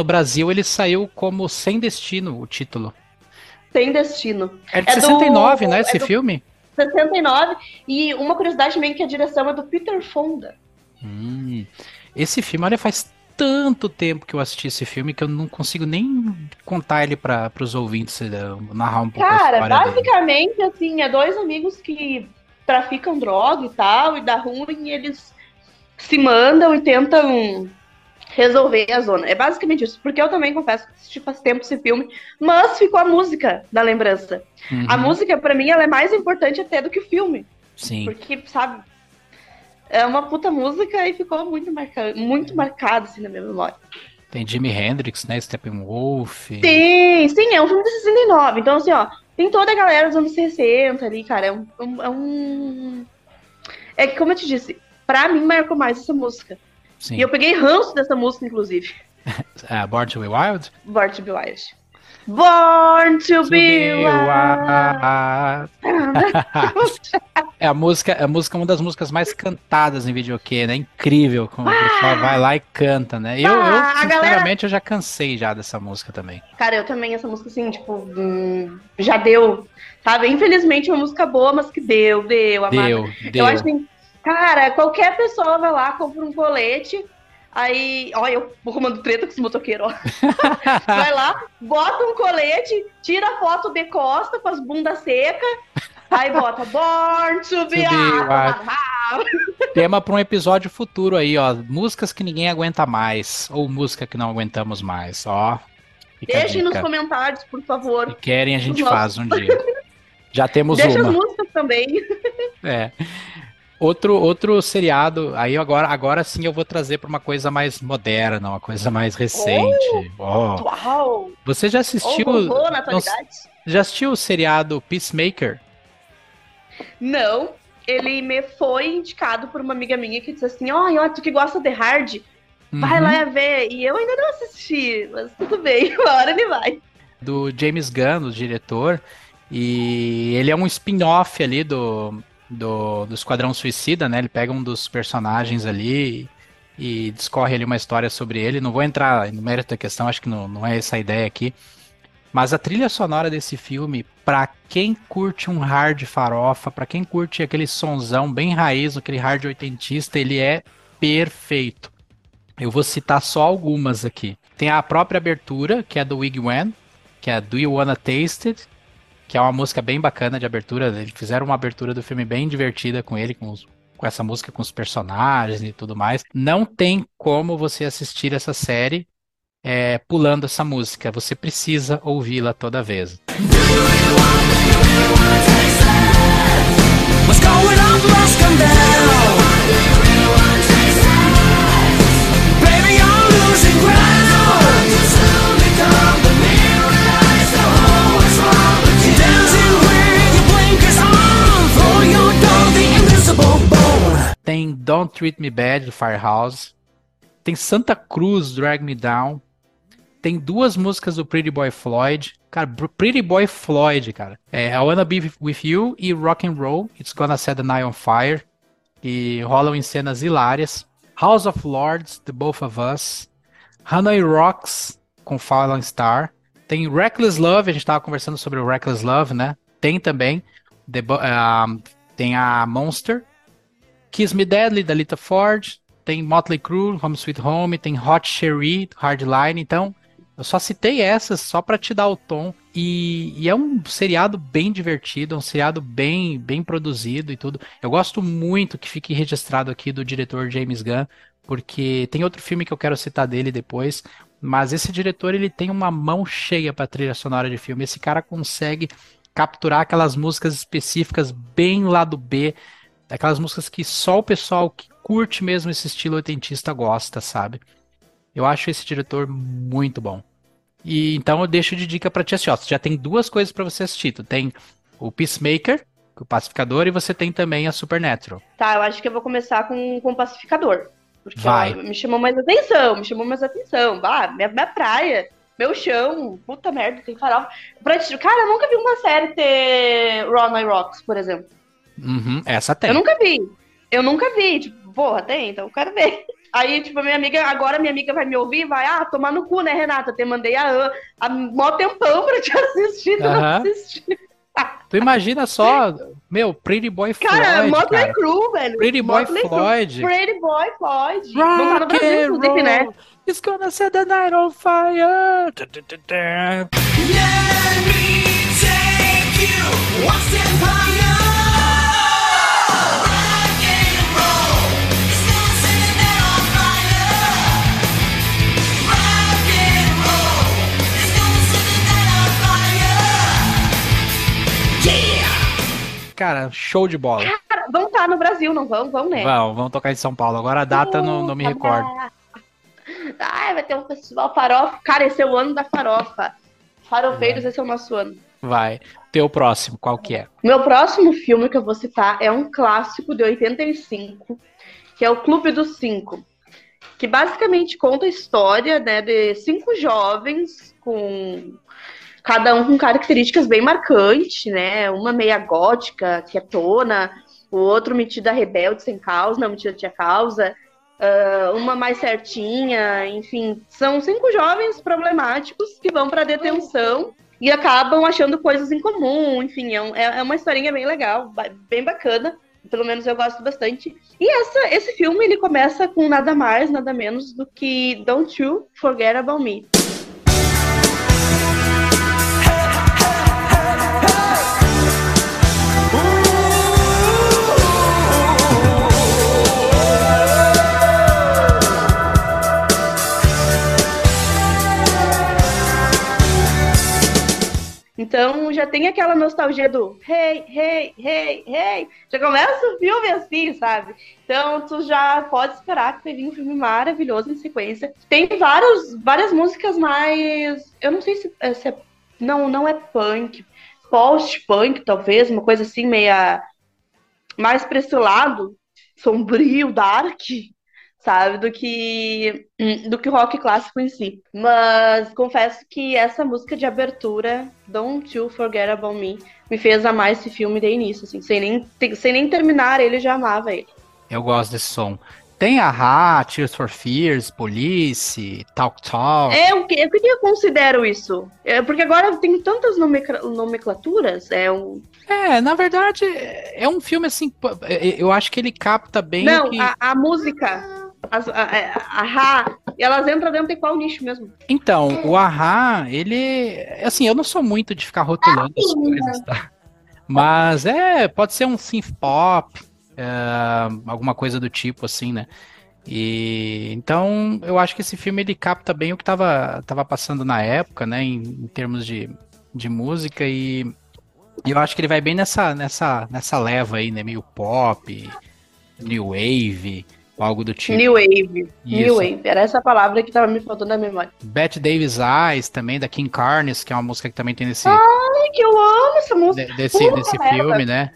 Speaker 1: No Brasil ele saiu como Sem Destino, o título.
Speaker 2: Sem Destino.
Speaker 1: É de
Speaker 2: É do-
Speaker 1: 69, né, esse
Speaker 2: é do-
Speaker 1: filme?
Speaker 2: 69. E uma curiosidade também que a direção é do Peter Fonda.
Speaker 1: Hum. Esse filme, olha, faz tanto tempo que eu assisti esse filme que eu não consigo nem contar ele para os ouvintes, eh, narrar um pouco
Speaker 2: Cara,
Speaker 1: história dele.
Speaker 2: basicamente, assim, é dois amigos que traficam droga e tal, e dá ruim, e eles se mandam e tentam resolver a zona. É basicamente isso. Porque eu também confesso que assisti faz tempo esse filme, mas ficou a música da lembrança.
Speaker 1: Uhum,
Speaker 2: A música, pra mim, ela é mais importante até do que o filme.
Speaker 1: Sim.
Speaker 2: Porque, sabe, é uma puta música e ficou muito, marca... muito marcado, assim, na minha memória.
Speaker 1: Tem Jimi Hendrix, né? Steppenwolf.
Speaker 2: Sim, sim, é um filme de 69. Então, assim, ó, tem toda a galera dos anos 60 ali, cara. É um. um- É, um... é que, como eu te disse, pra mim marcou mais essa música.
Speaker 1: Sim.
Speaker 2: E eu peguei ranço dessa música, inclusive. [LAUGHS]
Speaker 1: É, Born to Be Wild?
Speaker 2: Born to be Wild. Born to,
Speaker 1: To
Speaker 2: be
Speaker 1: be
Speaker 2: Wild. [LAUGHS]
Speaker 1: É a música, a música é uma das músicas mais cantadas em videokê, né? Incrível como o pessoal vai lá e canta, né? Eu,
Speaker 2: Ah,
Speaker 1: eu
Speaker 2: a galera-
Speaker 1: sinceramente, eu já cansei já dessa música também.
Speaker 2: Cara, eu também, essa música, assim, tipo, hum, já deu. Sabe? Infelizmente, é uma música boa, mas que deu, deu. amada.
Speaker 1: Deu,
Speaker 2: Eu
Speaker 1: deu.
Speaker 2: acho assim, cara, qualquer pessoa vai lá, compra um colete, aí, olha, eu vou arrumando treta com esse motoqueiro, ó. [LAUGHS] Vai lá, bota um colete, tira a foto de costa com as bundas secas, aí bota Born to be. [LAUGHS]
Speaker 1: Tema para um episódio futuro aí, ó. Músicas que ninguém aguenta mais. Ou música que não aguentamos mais, ó.
Speaker 2: Deixem nos comentários, por
Speaker 1: Se
Speaker 2: favor.
Speaker 1: querem, a gente
Speaker 2: Nossa.
Speaker 1: faz um dia. Já temos
Speaker 2: Deixa as
Speaker 1: uma.
Speaker 2: músicas também.
Speaker 1: É. Outro, outro seriado, aí agora, agora sim eu vou trazer para uma coisa mais moderna, uma coisa mais recente. Ó.
Speaker 2: Uau!
Speaker 1: Você já assistiu,
Speaker 2: vovô na atualidade?
Speaker 1: já assistiu o seriado Peacemaker?
Speaker 2: Não, ele me foi indicado por uma amiga minha que disse assim: Ó, ó, tu que gosta de hard, vai
Speaker 1: Uhum.
Speaker 2: lá ver. E eu ainda não assisti, mas tudo bem, [LAUGHS] uma hora ele vai.
Speaker 1: do James Gunn, o diretor, e ele é um spin-off ali do, do, do Esquadrão Suicida, né? Ele pega um dos personagens ali e, e discorre ali uma história sobre ele. Não vou entrar no mérito da questão, acho que não, não é essa a ideia aqui. Mas a trilha sonora desse filme, pra quem curte um hard farofa, pra quem curte aquele sonzão bem raiz, aquele hard oitentista, ele é perfeito. Eu vou citar só algumas aqui. Tem a própria abertura, que é do Wig Wen, que é Do You Wanna Taste It, que é uma música bem bacana de abertura. Eles fizeram uma abertura do filme bem divertida com ele, com, os, com essa música, com os personagens e tudo mais. Não tem como você assistir essa série é, pulando essa música. Você precisa ouvi-la toda vez.
Speaker 3: What's.
Speaker 1: Tem Don't Treat Me Bad do Firehouse. Tem Santa Cruz Drag Me Down. Tem duas músicas do Pretty Boy Floyd. Cara, Pretty Boy Floyd, cara. É I Wanna Be With You e Rock and Roll. It's Gonna Set the Night on Fire. E rolam em cenas hilárias. House of Lords, The Both of Us. Hanoi Rocks com Fallen Star. Tem Reckless Love, a gente tava conversando sobre o Reckless Love, né? Tem também. The Bo- ah, tem a Monster. Kiss Me Deadly, da Lita Ford. Tem Motley Crue, Home Sweet Home. Tem Hot Cherry, Hardline. Então, eu só citei essas só pra te dar o tom. E, e é um seriado bem divertido, é um seriado bem, bem produzido e tudo. Eu gosto muito que fique registrado aqui do diretor James Gunn, porque tem outro filme que eu quero citar dele depois. Mas esse diretor ele tem uma mão cheia pra trilha sonora de filme. Esse cara consegue capturar aquelas músicas específicas bem lá do B, aquelas músicas que só o pessoal que curte mesmo esse estilo oitentista gosta, sabe? Eu acho esse diretor muito bom. E então eu deixo de dica pra ti assim, ó, já tem duas coisas pra você assistir. Tu tem o Peacemaker, o Pacificador, e você tem também a Supernatural.
Speaker 2: Tá, eu acho que eu vou começar com, com o pacificador. Porque
Speaker 1: Vai.
Speaker 2: me chamou mais atenção, me chamou mais atenção. Ah, minha, minha praia, meu chão, puta merda, tem farol. Pra, cara, eu nunca vi uma série ter Ron I Rocks, por exemplo.
Speaker 1: Uhum, essa tem.
Speaker 2: Eu nunca vi. Eu nunca vi. Tipo, porra, tem, então eu quero ver. [LAUGHS] Aí, tipo, a minha amiga, agora minha amiga vai me ouvir e vai, ah, tomar no cu, né, Renata? Eu te mandei a, a mó tempão pra te [LAUGHS] assistir, tu não
Speaker 1: Aham.
Speaker 2: assistiu. [LAUGHS]
Speaker 1: Tu imagina só, meu, Pretty Boy
Speaker 2: Cara,
Speaker 1: Floyd,
Speaker 2: Motley
Speaker 1: cara.
Speaker 2: Crue, velho.
Speaker 1: Pretty Boy
Speaker 2: Motley Crue.
Speaker 1: Floyd.
Speaker 2: Pretty Boy Floyd. Não tá no
Speaker 1: Rock
Speaker 2: Brasil,
Speaker 1: and
Speaker 2: inclusive, né?
Speaker 1: roll, It's gonna set the night on fire. Tu, tu, tu.
Speaker 3: Let me take you one step higher.
Speaker 1: Cara, show de bola.
Speaker 2: Cara, vão estar no Brasil, não vão? Vão, né?
Speaker 1: Vamos, vamos tocar em São Paulo. Agora a data não, não me recordo.
Speaker 2: Ai, vai ter um festival farofa. Cara, esse é o ano da farofa. Farofeiros, esse é o nosso ano.
Speaker 1: Vai. Teu próximo, qual que é?
Speaker 2: Meu próximo filme que eu vou citar é um clássico de 85, que é o Clube dos Cinco. Que basicamente conta a história né, de cinco jovens com cada um com características bem marcantes, né? Uma meia gótica, quietona, o outro metida rebelde sem causa, não metida tinha causa, ah, uma mais certinha, enfim, são cinco jovens problemáticos que vão para detenção e acabam achando coisas em comum, enfim, é, um- é- é uma historinha bem legal, bem bacana. Pelo menos eu gosto bastante. E essa, esse filme ele começa com nada mais, nada menos do que Don't You Forget About Me. Então já tem aquela nostalgia do hey, hey, hey, hey. Já começa o filme assim, sabe? Então tu já pode esperar que vai vir um filme maravilhoso em sequência. Tem vários, várias músicas mais. Eu não sei se, é- se é. Não, não é punk. Post-punk, talvez, uma coisa assim, meia. Mais pra esse lado, sombrio, dark, sabe? Do que. Do que o rock clássico em si. Mas confesso que essa música de abertura, Don't You Forget About Me, me fez amar esse filme de início, assim, sem nem, sem nem terminar ele, já amava ele.
Speaker 1: Eu gosto desse som. Tem a Tears for Fears, Police, Talk Talk.
Speaker 2: É, o que, o que eu considero isso? É, porque agora tem tantas nomencla- nomenclaturas. É um.
Speaker 1: É, na verdade, é um filme assim. é- Eu acho que ele capta bem.
Speaker 2: Não,
Speaker 1: que...
Speaker 2: a, a música. As, a, a, a Ra, elas entram dentro de qual nicho mesmo?
Speaker 1: Então, o Ahá, ele. Assim, eu não sou muito de ficar rotulando as coisas, tá? Mas é, pode ser um synth pop, é, alguma coisa do tipo, assim, né? E então eu acho que esse filme ele capta bem o que tava, tava passando na época, né? Em, em termos de, de música, e eu acho que ele vai bem nessa, nessa, nessa leva aí, né? Meio pop, new wave, algo do tipo.
Speaker 2: New Wave. New
Speaker 1: Isso.
Speaker 2: Wave. Era essa palavra que tava me faltando na memória.
Speaker 1: Bette Davis Eyes também, da Kim Carnes, que é uma música que também tem nesse,
Speaker 2: Ai, que eu amo essa música.
Speaker 1: de- desse, desse filme, né?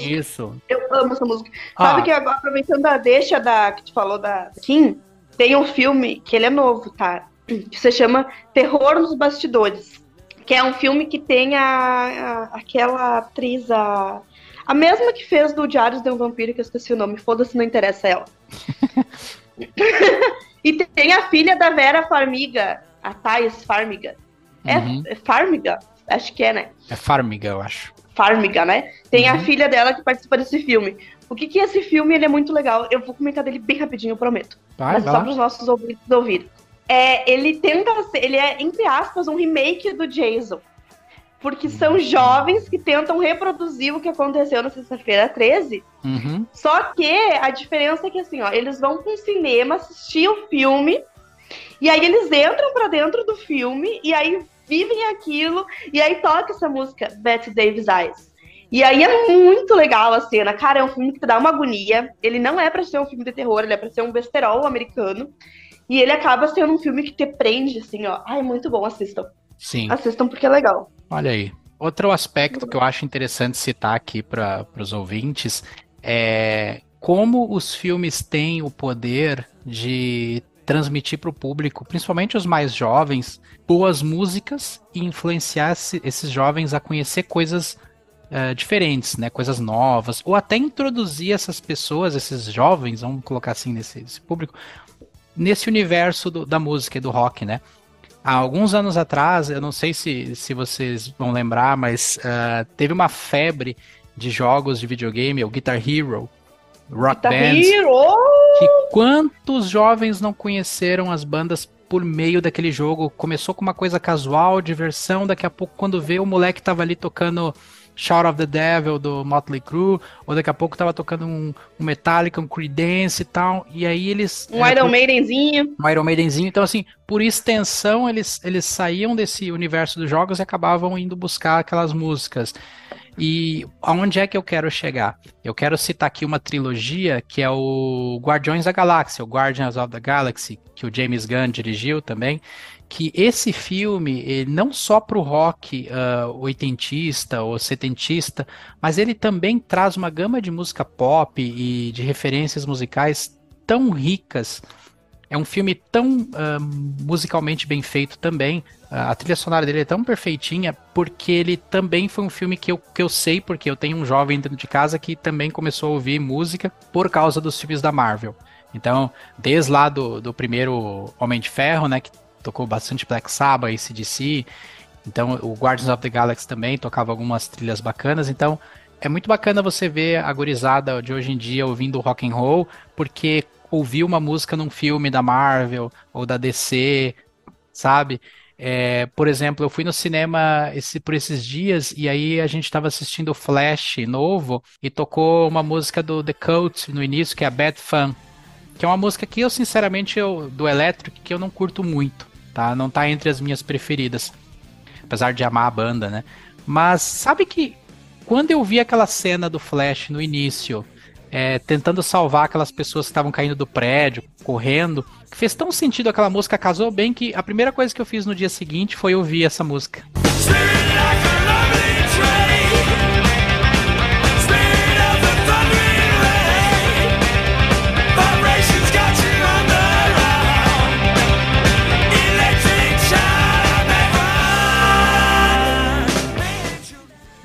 Speaker 1: Isso.
Speaker 2: Eu amo essa música.
Speaker 1: Ah,
Speaker 2: Sabe que agora, aproveitando a deixa da, que tu falou da Kim, tem um filme que ele é novo, tá? Que se chama Terror nos Bastidores. Que é um filme que tem a, a- aquela atriz, a, a mesma que fez do Diários de um Vampiro, que eu esqueci o nome, foda-se, não interessa ela. [LAUGHS] e tem a filha da Vera Farmiga, a Thais Farmiga. É,
Speaker 1: Uhum.
Speaker 2: é Farmiga? Acho que é, né?
Speaker 1: É Farmiga, eu acho.
Speaker 2: Farmiga, né? Tem a
Speaker 1: Uhum.
Speaker 2: filha dela que participa desse filme. O que que é esse filme? Ele é muito legal. Eu vou comentar dele bem rapidinho, eu prometo.
Speaker 1: Vai,
Speaker 2: mas
Speaker 1: vai
Speaker 2: só para os nossos ouvintes ouvirem. É, ele tenta ser, ele é, entre aspas, um remake do Jason. Porque são jovens que tentam reproduzir o que aconteceu na sexta-feira 13.
Speaker 1: Uhum.
Speaker 2: Só que a diferença é que assim, ó, eles vão para um cinema assistir o filme e aí eles entram pra dentro do filme e aí vivem aquilo e aí toca essa música Bette Davis Eyes. E aí é muito legal a cena. Cara, é um filme que dá uma agonia. Ele não é pra ser um filme de terror, ele é pra ser um besterol americano. E ele acaba sendo um filme que te prende, assim, ó. Ai, muito bom, assistam.
Speaker 1: Sim,
Speaker 2: Assistam porque é legal.
Speaker 1: Olha aí. Outro aspecto que eu acho interessante citar aqui para os ouvintes é como os filmes têm o poder de transmitir para o público, principalmente os mais jovens, boas músicas e influenciar esse- esses jovens a conhecer coisas eh, diferentes, né? Coisas novas, ou até introduzir essas pessoas, esses jovens, vamos colocar assim nesse, nesse público, nesse universo do- da música e do rock, né? Há alguns anos atrás, eu não sei se, se vocês vão lembrar, mas ah, teve uma febre de jogos de videogame, o Guitar Hero, Rock
Speaker 2: Tá
Speaker 1: Bands,
Speaker 2: Hero!
Speaker 1: que quantos jovens não conheceram as bandas por meio daquele jogo? Começou com uma coisa casual, diversão, daqui a pouco quando vê o moleque tava ali tocando Shout of the Devil do Motley Crue, ou daqui a pouco tava tocando um, um Metallica, um Creedence e tal, e aí eles...
Speaker 2: Um
Speaker 1: é,
Speaker 2: Iron Maidenzinho.
Speaker 1: um Iron Maidenzinho. Então, assim, por extensão, eles, eles saíam desse universo dos jogos e acabavam indo buscar aquelas músicas. E aonde é que eu quero chegar? Eu quero citar aqui uma trilogia que é o Guardiões da Galáxia, o Guardians of the Galaxy, que o James Gunn dirigiu também. Que esse filme, ele não só para o rock ah, oitentista ou setentista, mas ele também traz uma gama de música pop e de referências musicais tão ricas é um filme tão ah, musicalmente bem feito também. Ah, a trilha sonora dele é tão perfeitinha porque ele também foi um filme que eu, que eu sei, porque eu tenho um jovem dentro de casa que também começou a ouvir música por causa dos filmes da Marvel. Então, desde lá do, do primeiro Homem de Ferro, né, que tocou bastante Black Sabbath, ACDC, então o Guardians of the Galaxy também tocava algumas trilhas bacanas, então é muito bacana você ver a gurizada de hoje em dia ouvindo rock and roll, porque ouviu uma música num filme da Marvel ou da DC, sabe? É, por exemplo, eu fui no cinema esse, por esses dias e aí a gente estava assistindo o Flash novo e tocou uma música do The Cult no início, que é a Bad Fun, que é uma música que eu, sinceramente, eu, do Electric, que eu não curto muito, tá? Não tá entre as minhas preferidas, apesar de amar a banda, né? Mas sabe que quando eu vi aquela cena do Flash no início, é, tentando salvar aquelas pessoas que estavam caindo do prédio, correndo, fez tão sentido aquela música, casou bem que a primeira coisa que eu fiz no dia seguinte foi ouvir essa música.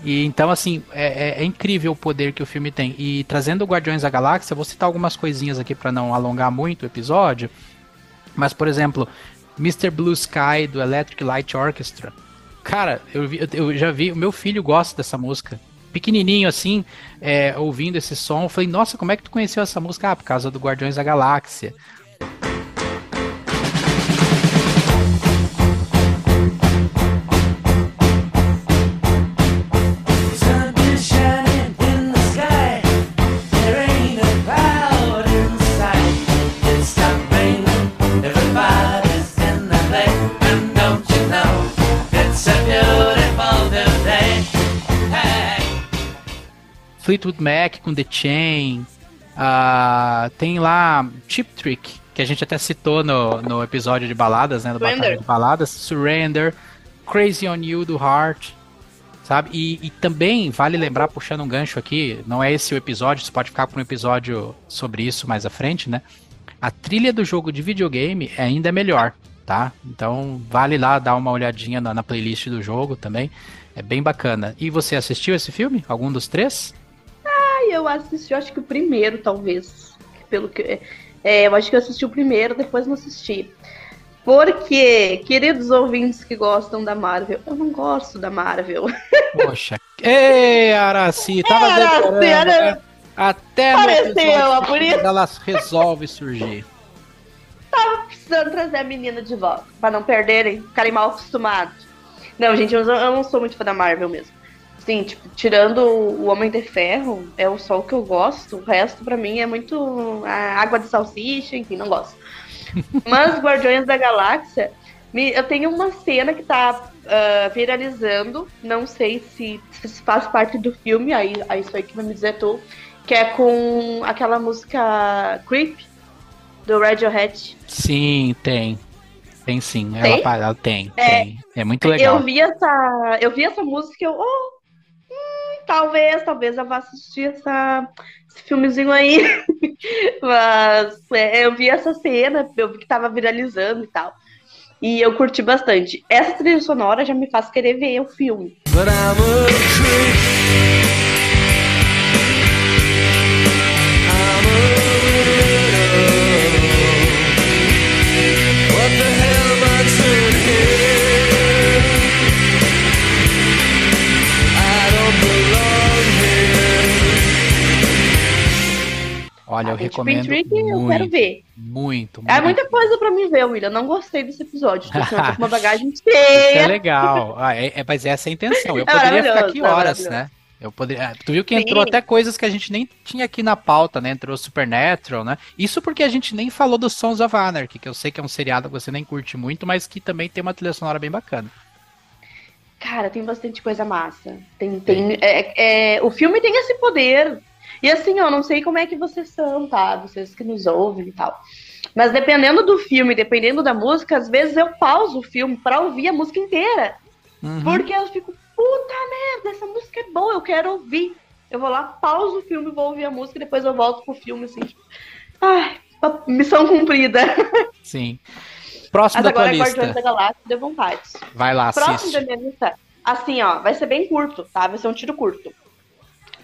Speaker 1: E então, assim, é, é- é incrível o poder que o filme tem. E trazendo Guardiões da Galáxia, vou citar algumas coisinhas aqui pra não alongar muito o episódio. Mas, por exemplo, Mr. Blue Sky do Electric Light Orchestra. Cara, eu, vi- eu já vi, o meu filho gosta dessa música. Pequenininho assim, é, ouvindo esse som, eu falei, nossa, como é que tu conheceu essa música? Ah, por causa do Guardiões da Galáxia. Fleetwood Mac com The Chain. ah, tem lá Chip Trick, que a gente até citou no, no episódio de baladas, né? Do. Batalha de Baladas. Surrender. Crazy on You do Heart. Sabe? E, e também vale lembrar, puxando um gancho aqui, não é esse o episódio, você pode ficar para um episódio sobre isso mais à frente, né? A trilha do jogo de videogame é ainda melhor, tá? Então vale lá dar uma olhadinha na, na playlist do jogo também. É bem bacana. E você assistiu esse filme? Algum dos três?
Speaker 2: Eu assisti, eu acho que o primeiro, talvez. Pelo que. É, eu acho que eu assisti o primeiro, depois não assisti. Porque, queridos ouvintes que gostam da Marvel, eu não gosto da Marvel. [LAUGHS]
Speaker 1: Poxa. Ei, Araci, tava
Speaker 2: Araci,
Speaker 1: demorando,
Speaker 2: era-
Speaker 1: né? Até no
Speaker 2: Pareceu,
Speaker 1: episódio
Speaker 2: por isso.
Speaker 1: ela resolve surgir.
Speaker 2: Precisando trazer a menina de volta, pra não perderem, ficarem mal acostumados. Não, gente, eu não sou muito fã da Marvel mesmo. Sim, tipo, tirando o Homem de Ferro, é o o que eu gosto. O resto, pra mim, é muito água de salsicha, enfim, não gosto. [LAUGHS] Mas Guardiões da Galáxia, me- eu tenho uma cena que tá ah, viralizando. Não sei se, se faz parte do filme, aí, aí isso aí que vai me dizer tu. Que é com aquela música Creep, do Radiohead.
Speaker 1: Sim, tem. Tem sim. Ela,
Speaker 2: Tem?
Speaker 1: ela tem,
Speaker 2: É.
Speaker 1: tem. É muito legal.
Speaker 2: Eu vi essa, eu vi essa música e eu, oh, talvez, talvez eu vá assistir essa, esse filmezinho aí. [LAUGHS] Mas é, eu vi essa cena, eu vi que tava viralizando e tal. E eu curti bastante. Essa trilha sonora já me faz querer ver o filme.
Speaker 3: But
Speaker 1: Olha, eu
Speaker 2: Spring
Speaker 1: recomendo
Speaker 2: Trick eu quero
Speaker 1: muito,
Speaker 2: ver.
Speaker 1: muito, muito.
Speaker 2: É muita coisa pra mim ver, William. Não gostei desse episódio. Tô, com uma [LAUGHS] bagagem
Speaker 1: Isso é
Speaker 2: cheia.
Speaker 1: legal. Ah, é, é- mas essa é a intenção. Eu [LAUGHS]
Speaker 2: É
Speaker 1: poderia ficar aqui
Speaker 2: é
Speaker 1: horas, né? Eu poderia. ah, Tu viu que entrou
Speaker 2: Sim.
Speaker 1: até coisas que a gente nem tinha aqui na pauta, né? Entrou Supernatural, né? Isso porque a gente nem falou do Sons of Anarchy, que eu sei que é um seriado que você nem curte muito, mas que também tem uma trilha sonora bem bacana.
Speaker 2: Cara, tem bastante coisa massa. Tem, tem, é, é, o filme tem esse poder. E assim, eu não sei como é que vocês são, tá? Vocês que nos ouvem e tal. Mas dependendo do filme, dependendo da música, às vezes eu pauso o filme pra ouvir a música inteira.
Speaker 1: Uhum.
Speaker 2: Porque eu fico, puta merda, essa música é boa, eu quero ouvir. Eu vou lá, pauso o filme, vou ouvir a música e depois eu volto pro filme, assim, tipo, ai, missão cumprida. [LAUGHS]
Speaker 1: Sim. Próximo
Speaker 2: Mas
Speaker 1: da tua
Speaker 2: agora é Guardiões
Speaker 1: lista.
Speaker 2: da Galáxia, deu vontade.
Speaker 1: Vai lá,
Speaker 2: Próximo
Speaker 1: assiste.
Speaker 2: da minha lista, assim, ó, vai ser bem curto, tá? Vai ser um tiro curto.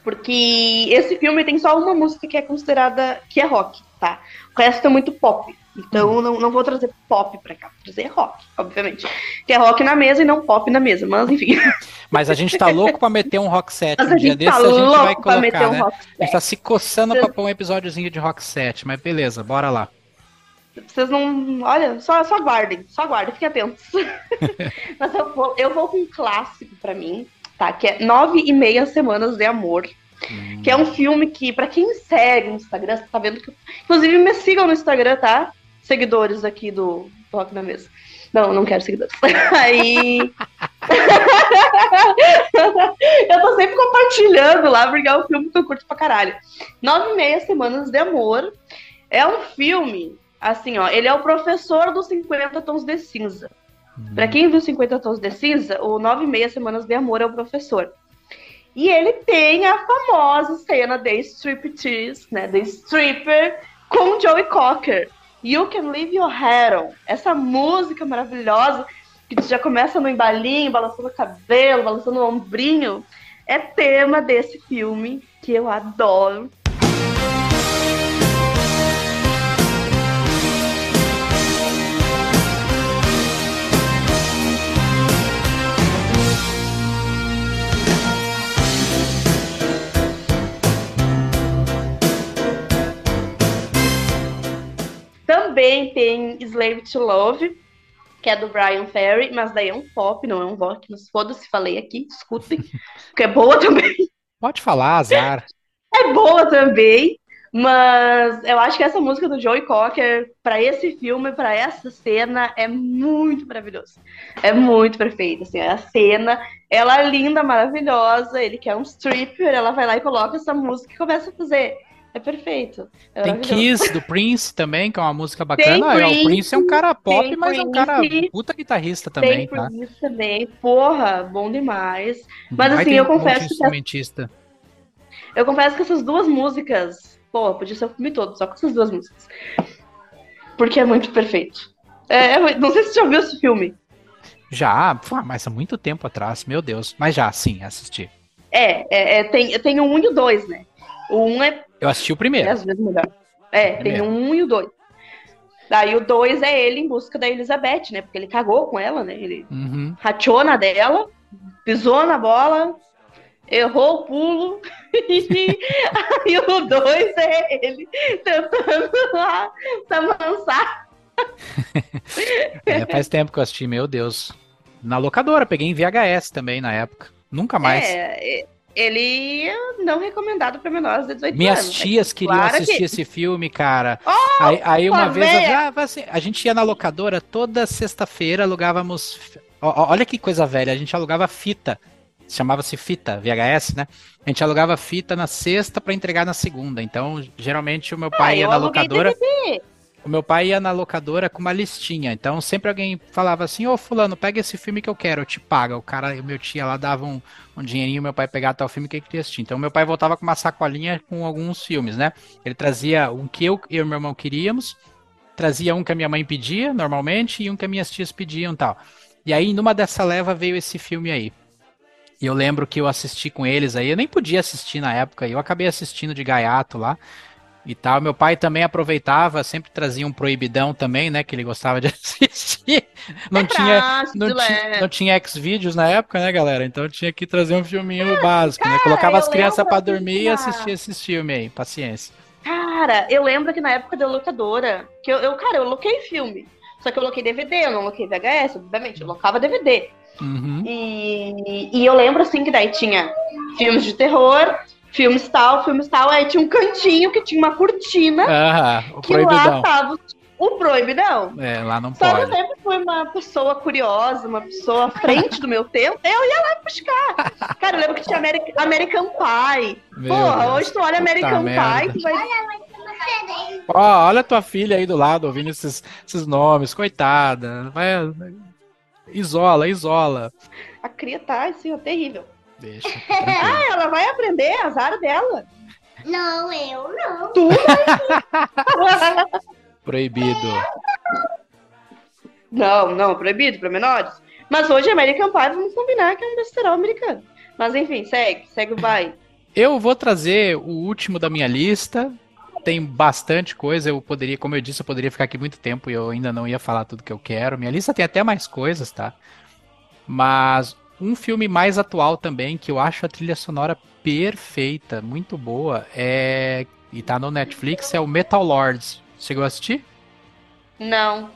Speaker 2: Porque esse filme tem só uma música que é considerada que é rock, tá? O resto é muito pop. Então não, não vou trazer pop pra cá, vou trazer rock, obviamente. Que é rock na mesa e não pop na mesa, mas enfim.
Speaker 1: Mas a gente tá louco pra meter um rock set.
Speaker 2: Mas
Speaker 1: Um dia
Speaker 2: gente
Speaker 1: desse
Speaker 2: tá
Speaker 1: a gente vai colocar,
Speaker 2: meter um
Speaker 1: né?
Speaker 2: rock
Speaker 1: A gente tá se coçando pra pôr um episódiozinho de rock set, mas beleza, bora lá.
Speaker 2: Vocês não. Olha, só, só aguardem, só aguardem, fiquem atentos. [LAUGHS] Mas eu vou, eu vou com um clássico pra mim, tá? Que é Nove e Meia Semanas de Amor.
Speaker 1: Hum.
Speaker 2: Que é um filme que, pra quem segue no Instagram, você tá vendo que. Inclusive, me sigam no Instagram, tá? Seguidores aqui do do Rock na Mesa. Não, não quero seguidores. [LAUGHS] Aí. [LAUGHS] eu tô sempre compartilhando lá, porque é um filme que eu curto pra caralho. Nove e meia semanas de amor. É um filme, assim, ó, ele é o professor dos 50 tons de cinza. Pra quem viu 50 tons de cinza, o Nove e meia semanas de amor é o professor. E ele tem a famosa cena de striptease, né, de stripper com Joey Cocker. You Can Leave Your Hair On. Essa música maravilhosa que já começa no embalinho, balançando o cabelo, balançando o ombrinho. é tema desse filme que eu adoro. Também tem Slave to Love, que é do Brian Ferry, mas daí é um pop, não é um rock. Mas foda-se, falei aqui, escutem, [LAUGHS] porque é boa também.
Speaker 1: Pode falar, azar. [LAUGHS]
Speaker 2: É boa também, mas eu acho que essa música do Joey Cocker, para esse filme, para essa cena, é muito maravilhoso. É muito perfeito, assim, a cena, ela é linda, maravilhosa, ele quer um stripper, ela vai lá e coloca essa música e começa a fazer é perfeito. É
Speaker 1: Tem Kiss do Prince também, que é uma música bacana. É, o Prince é um cara pop, mas é um cara puta guitarrista também,
Speaker 2: Tem
Speaker 1: tá?
Speaker 2: Prince também. Porra, bom demais. Mas assim, eu confesso que.
Speaker 1: Instrumentista.
Speaker 2: Eu confesso que essas duas músicas. Pô, podia ser o filme todo, só com essas duas músicas. Porque é muito perfeito. É, é não sei se você já viu esse filme.
Speaker 1: Já, pô, mas há muito tempo atrás, meu Deus. Mas já, sim, assisti.
Speaker 2: É, é, é tem, tem um e o dois, né? O um é.
Speaker 1: Eu assisti o primeiro.
Speaker 2: às vezes melhor. É, tem o um e o dois. Daí o dois é ele em busca da Elizabeth, né? Porque ele cagou com ela, né? Ele
Speaker 1: uhum.
Speaker 2: rachou na dela, pisou na bola, errou o pulo. [LAUGHS] e o dois é ele tentando lá se amansar.
Speaker 1: é, faz tempo que eu assisti, meu Deus. Na locadora, peguei em VHS também na época. Nunca mais.
Speaker 2: É, ele é não recomendado para menores de 18
Speaker 1: Minhas
Speaker 2: anos.
Speaker 1: Minhas tias queriam
Speaker 2: claro
Speaker 1: assistir
Speaker 2: que...
Speaker 1: esse filme, cara.
Speaker 2: Oh,
Speaker 1: aí, aí uma vez
Speaker 2: véia.
Speaker 1: eu, assim, a gente ia na locadora toda sexta-feira, alugávamos. Olha que coisa velha, a gente alugava fita. Chamava-se fita, VHS, né? A gente alugava fita na sexta para entregar na segunda. Então, geralmente o meu pai
Speaker 2: ah,
Speaker 1: ia na locadora.
Speaker 2: DVD.
Speaker 1: O meu pai ia na locadora com uma listinha. Então sempre alguém falava assim: Ô Fulano, pega esse filme que eu quero, eu te pago. O cara, meu tia lá dava um, um dinheirinho, meu pai pegava tal filme que ele queria assistir. Então meu pai voltava com uma sacolinha com alguns filmes, né? Ele trazia um que eu, eu e meu irmão queríamos, trazia um que a minha mãe pedia, normalmente, e um que as minhas tias pediam tal. E aí, numa dessa leva, veio esse filme aí. E eu lembro que eu assisti com eles aí, eu nem podia assistir na época, eu acabei assistindo de gaiato lá e tal. Meu pai também aproveitava, sempre trazia um proibidão também, né? Que ele gostava de [LAUGHS] assistir. Não
Speaker 2: É
Speaker 1: tinha,
Speaker 2: prático,
Speaker 1: não,
Speaker 2: leve.
Speaker 1: não tinha X-Vídeos na época, né, galera? Então tinha que trazer um filminho básico, né?
Speaker 2: cara,
Speaker 1: Colocava as crianças pra
Speaker 2: assim,
Speaker 1: dormir e assistia esses filmes aí, paciência.
Speaker 2: Cara, eu lembro que na época da locadora, que eu, eu, cara, eu loquei filme. Só que eu loquei DVD, eu não loquei VHS, obviamente, eu locava DVD.
Speaker 1: Uhum.
Speaker 2: E, e eu lembro assim que daí tinha filmes de terror, filmes tal, filmes tal, aí tinha um cantinho que tinha uma cortina
Speaker 1: Ah, o
Speaker 2: que lá tava o proibidão.
Speaker 1: É, lá não
Speaker 2: Só que eu
Speaker 1: pode.
Speaker 2: sempre fui uma pessoa curiosa, uma pessoa à frente do meu tempo, eu ia lá buscar. Cara, eu lembro que tinha Ameri- American Pie.
Speaker 1: Meu
Speaker 2: Porra,
Speaker 1: Deus.
Speaker 2: hoje tu olha American
Speaker 1: merda.
Speaker 2: Pie, vai
Speaker 1: Ó, olha a tua filha aí do lado ouvindo esses, esses nomes, coitada. Vai, isola, isola.
Speaker 2: A cria tá assim, ó, terrível.
Speaker 1: Deixa. tá. [LAUGHS]
Speaker 2: Ah, ela vai aprender, azar dela.
Speaker 4: Não, eu não.
Speaker 2: Tu [LAUGHS]
Speaker 1: Proibido.
Speaker 2: Não, não, proibido para menores. Mas hoje American Pie, vamos combinar que é um besterol americano. Mas enfim, segue, segue o baile.
Speaker 1: Eu vou trazer o último da minha lista. Tem bastante coisa. Eu poderia, como eu disse, eu poderia ficar aqui muito tempo e eu ainda não ia falar tudo que eu quero. Minha lista tem até mais coisas, tá? Mas um filme mais atual também, que eu acho a trilha sonora perfeita, muito boa, é. E tá no Netflix, é o Metal Lords. Chegou a assistir?
Speaker 2: Não.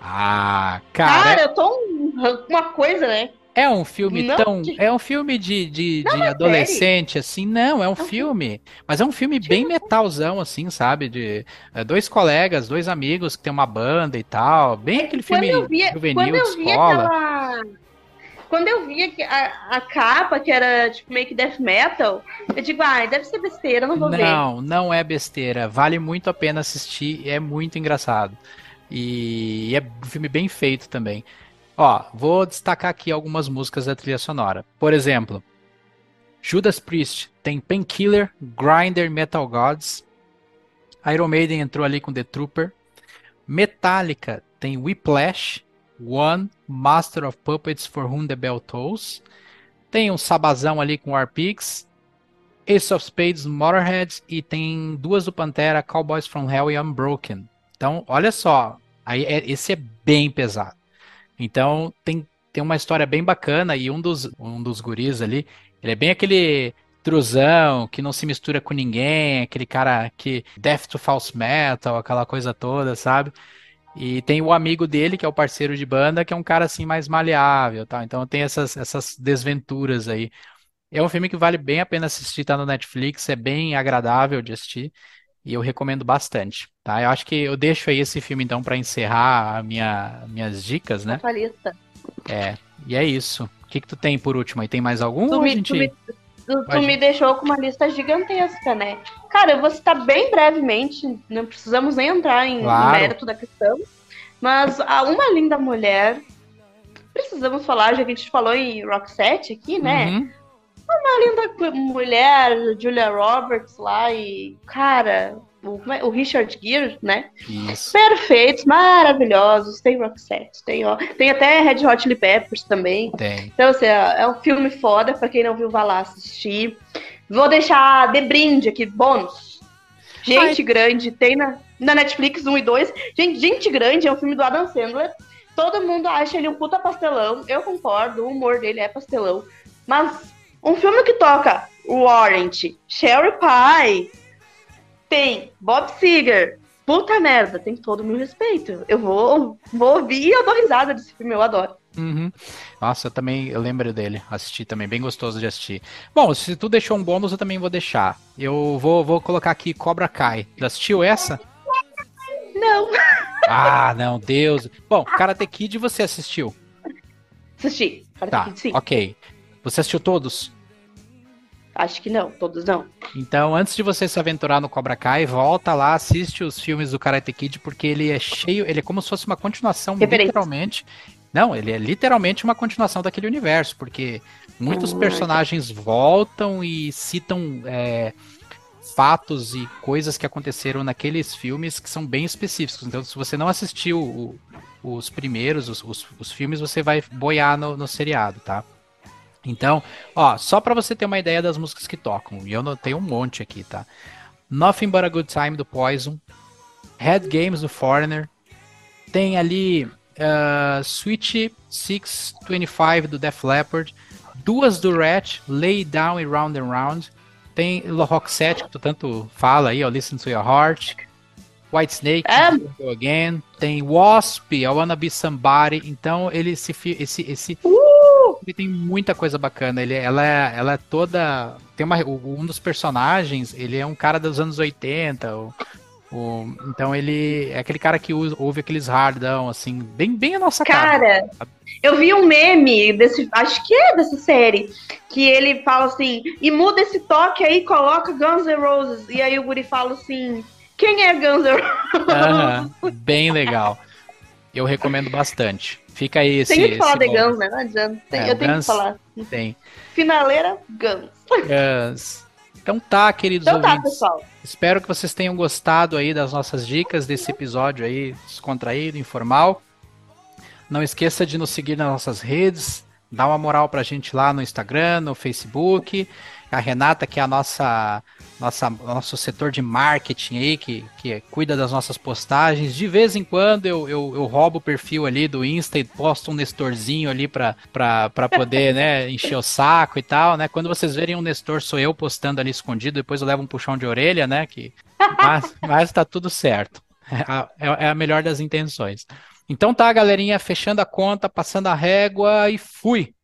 Speaker 1: Ah, cara,
Speaker 2: Cara, eu tô um- uma coisa, né?
Speaker 1: é um filme
Speaker 2: Não,
Speaker 1: tão.
Speaker 2: de-
Speaker 1: É um filme de, de, de
Speaker 2: é
Speaker 1: adolescente, assim. Não, é um
Speaker 2: filme.
Speaker 1: filme. Mas é um filme bem metalzão, assim, sabe? De é, dois colegas, dois amigos que tem uma banda e tal. Bem aquele
Speaker 2: Quando
Speaker 1: filme
Speaker 2: eu via,
Speaker 1: juvenil
Speaker 2: quando
Speaker 1: de
Speaker 2: eu vi
Speaker 1: escola.
Speaker 2: aquela. Quando eu vi a, a capa, que era tipo meio que death metal, eu digo, ai, deve ser besteira, não vou ver.
Speaker 1: Não, não é besteira. Vale muito a pena assistir. É muito engraçado. E é um filme bem feito também. Ó, vou destacar aqui algumas músicas da trilha sonora. Por exemplo, Judas Priest tem Painkiller, Grinder, Metal Gods. Iron Maiden entrou ali com The Trooper. Metallica tem Whiplash, One, Master of Puppets for Whom the Bell Tolls. Tem um sabazão ali com Warpix, Ace of Spades, Motorhead e tem duas do Pantera, Cowboys from Hell e Unbroken. Então, olha só, aí é- esse é bem pesado. Então, tem, tem uma história bem bacana e um dos, um dos guris ali, ele é bem aquele truzão que não se mistura com ninguém, aquele cara que death to false metal, aquela coisa toda, sabe? E tem o amigo dele, que é o parceiro de banda, que é um cara assim mais maleável, tá? Então tem essas, essas desventuras aí. É um filme que vale bem a pena assistir, tá no Netflix, é bem agradável de assistir e eu recomendo bastante, tá? Eu acho que eu deixo aí esse filme então para encerrar a minha, minhas dicas, né?
Speaker 2: Lista.
Speaker 1: É, e é isso. O que que tu tem por último aí? Tem mais algum?
Speaker 2: Tu me,
Speaker 1: gente...
Speaker 2: tu me- tu- tu
Speaker 1: Pode.
Speaker 2: me deixou com uma lista gigantesca, né? Cara, eu vou citar bem brevemente, não precisamos nem entrar em
Speaker 1: Claro.
Speaker 2: mérito da questão, mas a Uma Linda Mulher, precisamos falar, já que a gente falou em Roxette aqui, né?
Speaker 1: Uhum.
Speaker 2: Linda Mulher, Julia Roberts lá e, cara, o, é? o Richard Gere, né?
Speaker 1: Isso.
Speaker 2: Perfeitos, maravilhosos, tem Roxette, tem, ó, tem até Red Hot Chili Peppers também.
Speaker 1: Tem.
Speaker 2: Então, assim, é é um filme foda, pra quem não viu, vá lá assistir. Vou deixar de brinde aqui, bônus. Gente Grande, tem na, na Netflix 1 e 2. Gente, Gente Grande é um filme do Adam Sandler. Todo mundo acha ele um puta pastelão. Eu concordo, o humor dele é pastelão. Mas um filme que toca Warrant, Sherry Pie, tem Bob Seger. Puta merda, tem todo o meu respeito. Eu vou, vou ouvir e eu dou risada desse filme, eu adoro.
Speaker 1: Uhum. Nossa, eu também eu lembro dele. Assisti também, bem gostoso de assistir. Bom, se tu deixou um bônus, eu também vou deixar. Eu vou, vou colocar aqui Cobra Kai. Já assistiu essa?
Speaker 2: Não.
Speaker 1: Ah, não, Deus. Bom, Karate Kid você assistiu?
Speaker 2: Assisti. Karate
Speaker 1: Tá,
Speaker 2: Kid, sim.
Speaker 1: ok. Você assistiu todos?
Speaker 2: Acho que não, todos não.
Speaker 1: Então, antes de você se aventurar no Cobra Kai, volta lá, assiste os filmes do Karate Kid, porque ele é cheio, ele é como se fosse uma continuação, literalmente. Não, ele é literalmente uma continuação daquele universo, porque muitos personagens voltam e citam é, fatos e coisas que aconteceram naqueles filmes que são bem específicos. Então, se você não assistiu o- os primeiros, os, os- os filmes, você vai boiar no, no seriado, tá? Então, ó, só pra você ter uma ideia das músicas que tocam, e eu notei um monte aqui, tá? Nothing But a Good Time do Poison, Head Games do Foreigner, tem ali ah, Switch 625 do Def Leppard, duas do Rat, Lay Down e Round and Round, tem Roxette, que tu tanto fala aí, ó, Listen to Your Heart, White Snake,
Speaker 2: É.
Speaker 1: Go Again, tem Wasp, I Wanna Be Somebody, então ele se fi- esse esse ele tem muita coisa bacana. Ele, ela, é, ela é toda. Tem uma, um dos personagens, ele é um cara dos anos 80. o- o- então ele é aquele cara que usa- ouve aqueles hardão, assim, bem, bem a nossa cara.
Speaker 2: Cara, eu vi um meme desse, acho que é dessa série, que ele fala assim, e muda esse toque aí, coloca Guns N' Roses. E aí o Guri fala assim, quem é Guns N' Roses?
Speaker 1: Aham, bem legal. Eu recomendo bastante. Fica aí esse.
Speaker 2: Tem que falar de. Guns, né? Não adianta. Tem-
Speaker 1: É,
Speaker 2: eu tenho
Speaker 1: Guns-
Speaker 2: que falar.
Speaker 1: Tem.
Speaker 2: Finaleira, Guns.
Speaker 1: Guns. Então tá, queridos
Speaker 2: Então tá,
Speaker 1: ouvintes.
Speaker 2: pessoal.
Speaker 1: Espero que vocês tenham gostado aí das nossas dicas desse episódio aí descontraído, informal. Não esqueça de nos seguir nas nossas redes, dá uma moral pra gente lá no Instagram, no Facebook. A Renata, que é a nossa, nossa nosso setor de marketing aí, que, que cuida das nossas postagens. De vez em quando eu, eu, eu roubo o perfil ali do Insta e posto um Nestorzinho ali pra poder, né, [LAUGHS] encher o saco e tal, né? Quando vocês verem um Nestor, sou eu postando ali escondido, depois eu levo um puxão de orelha, né? Que, mas, [LAUGHS] mas tá tudo certo. É a, é a melhor das intenções. Então tá, galerinha, fechando a conta, passando a régua e fui!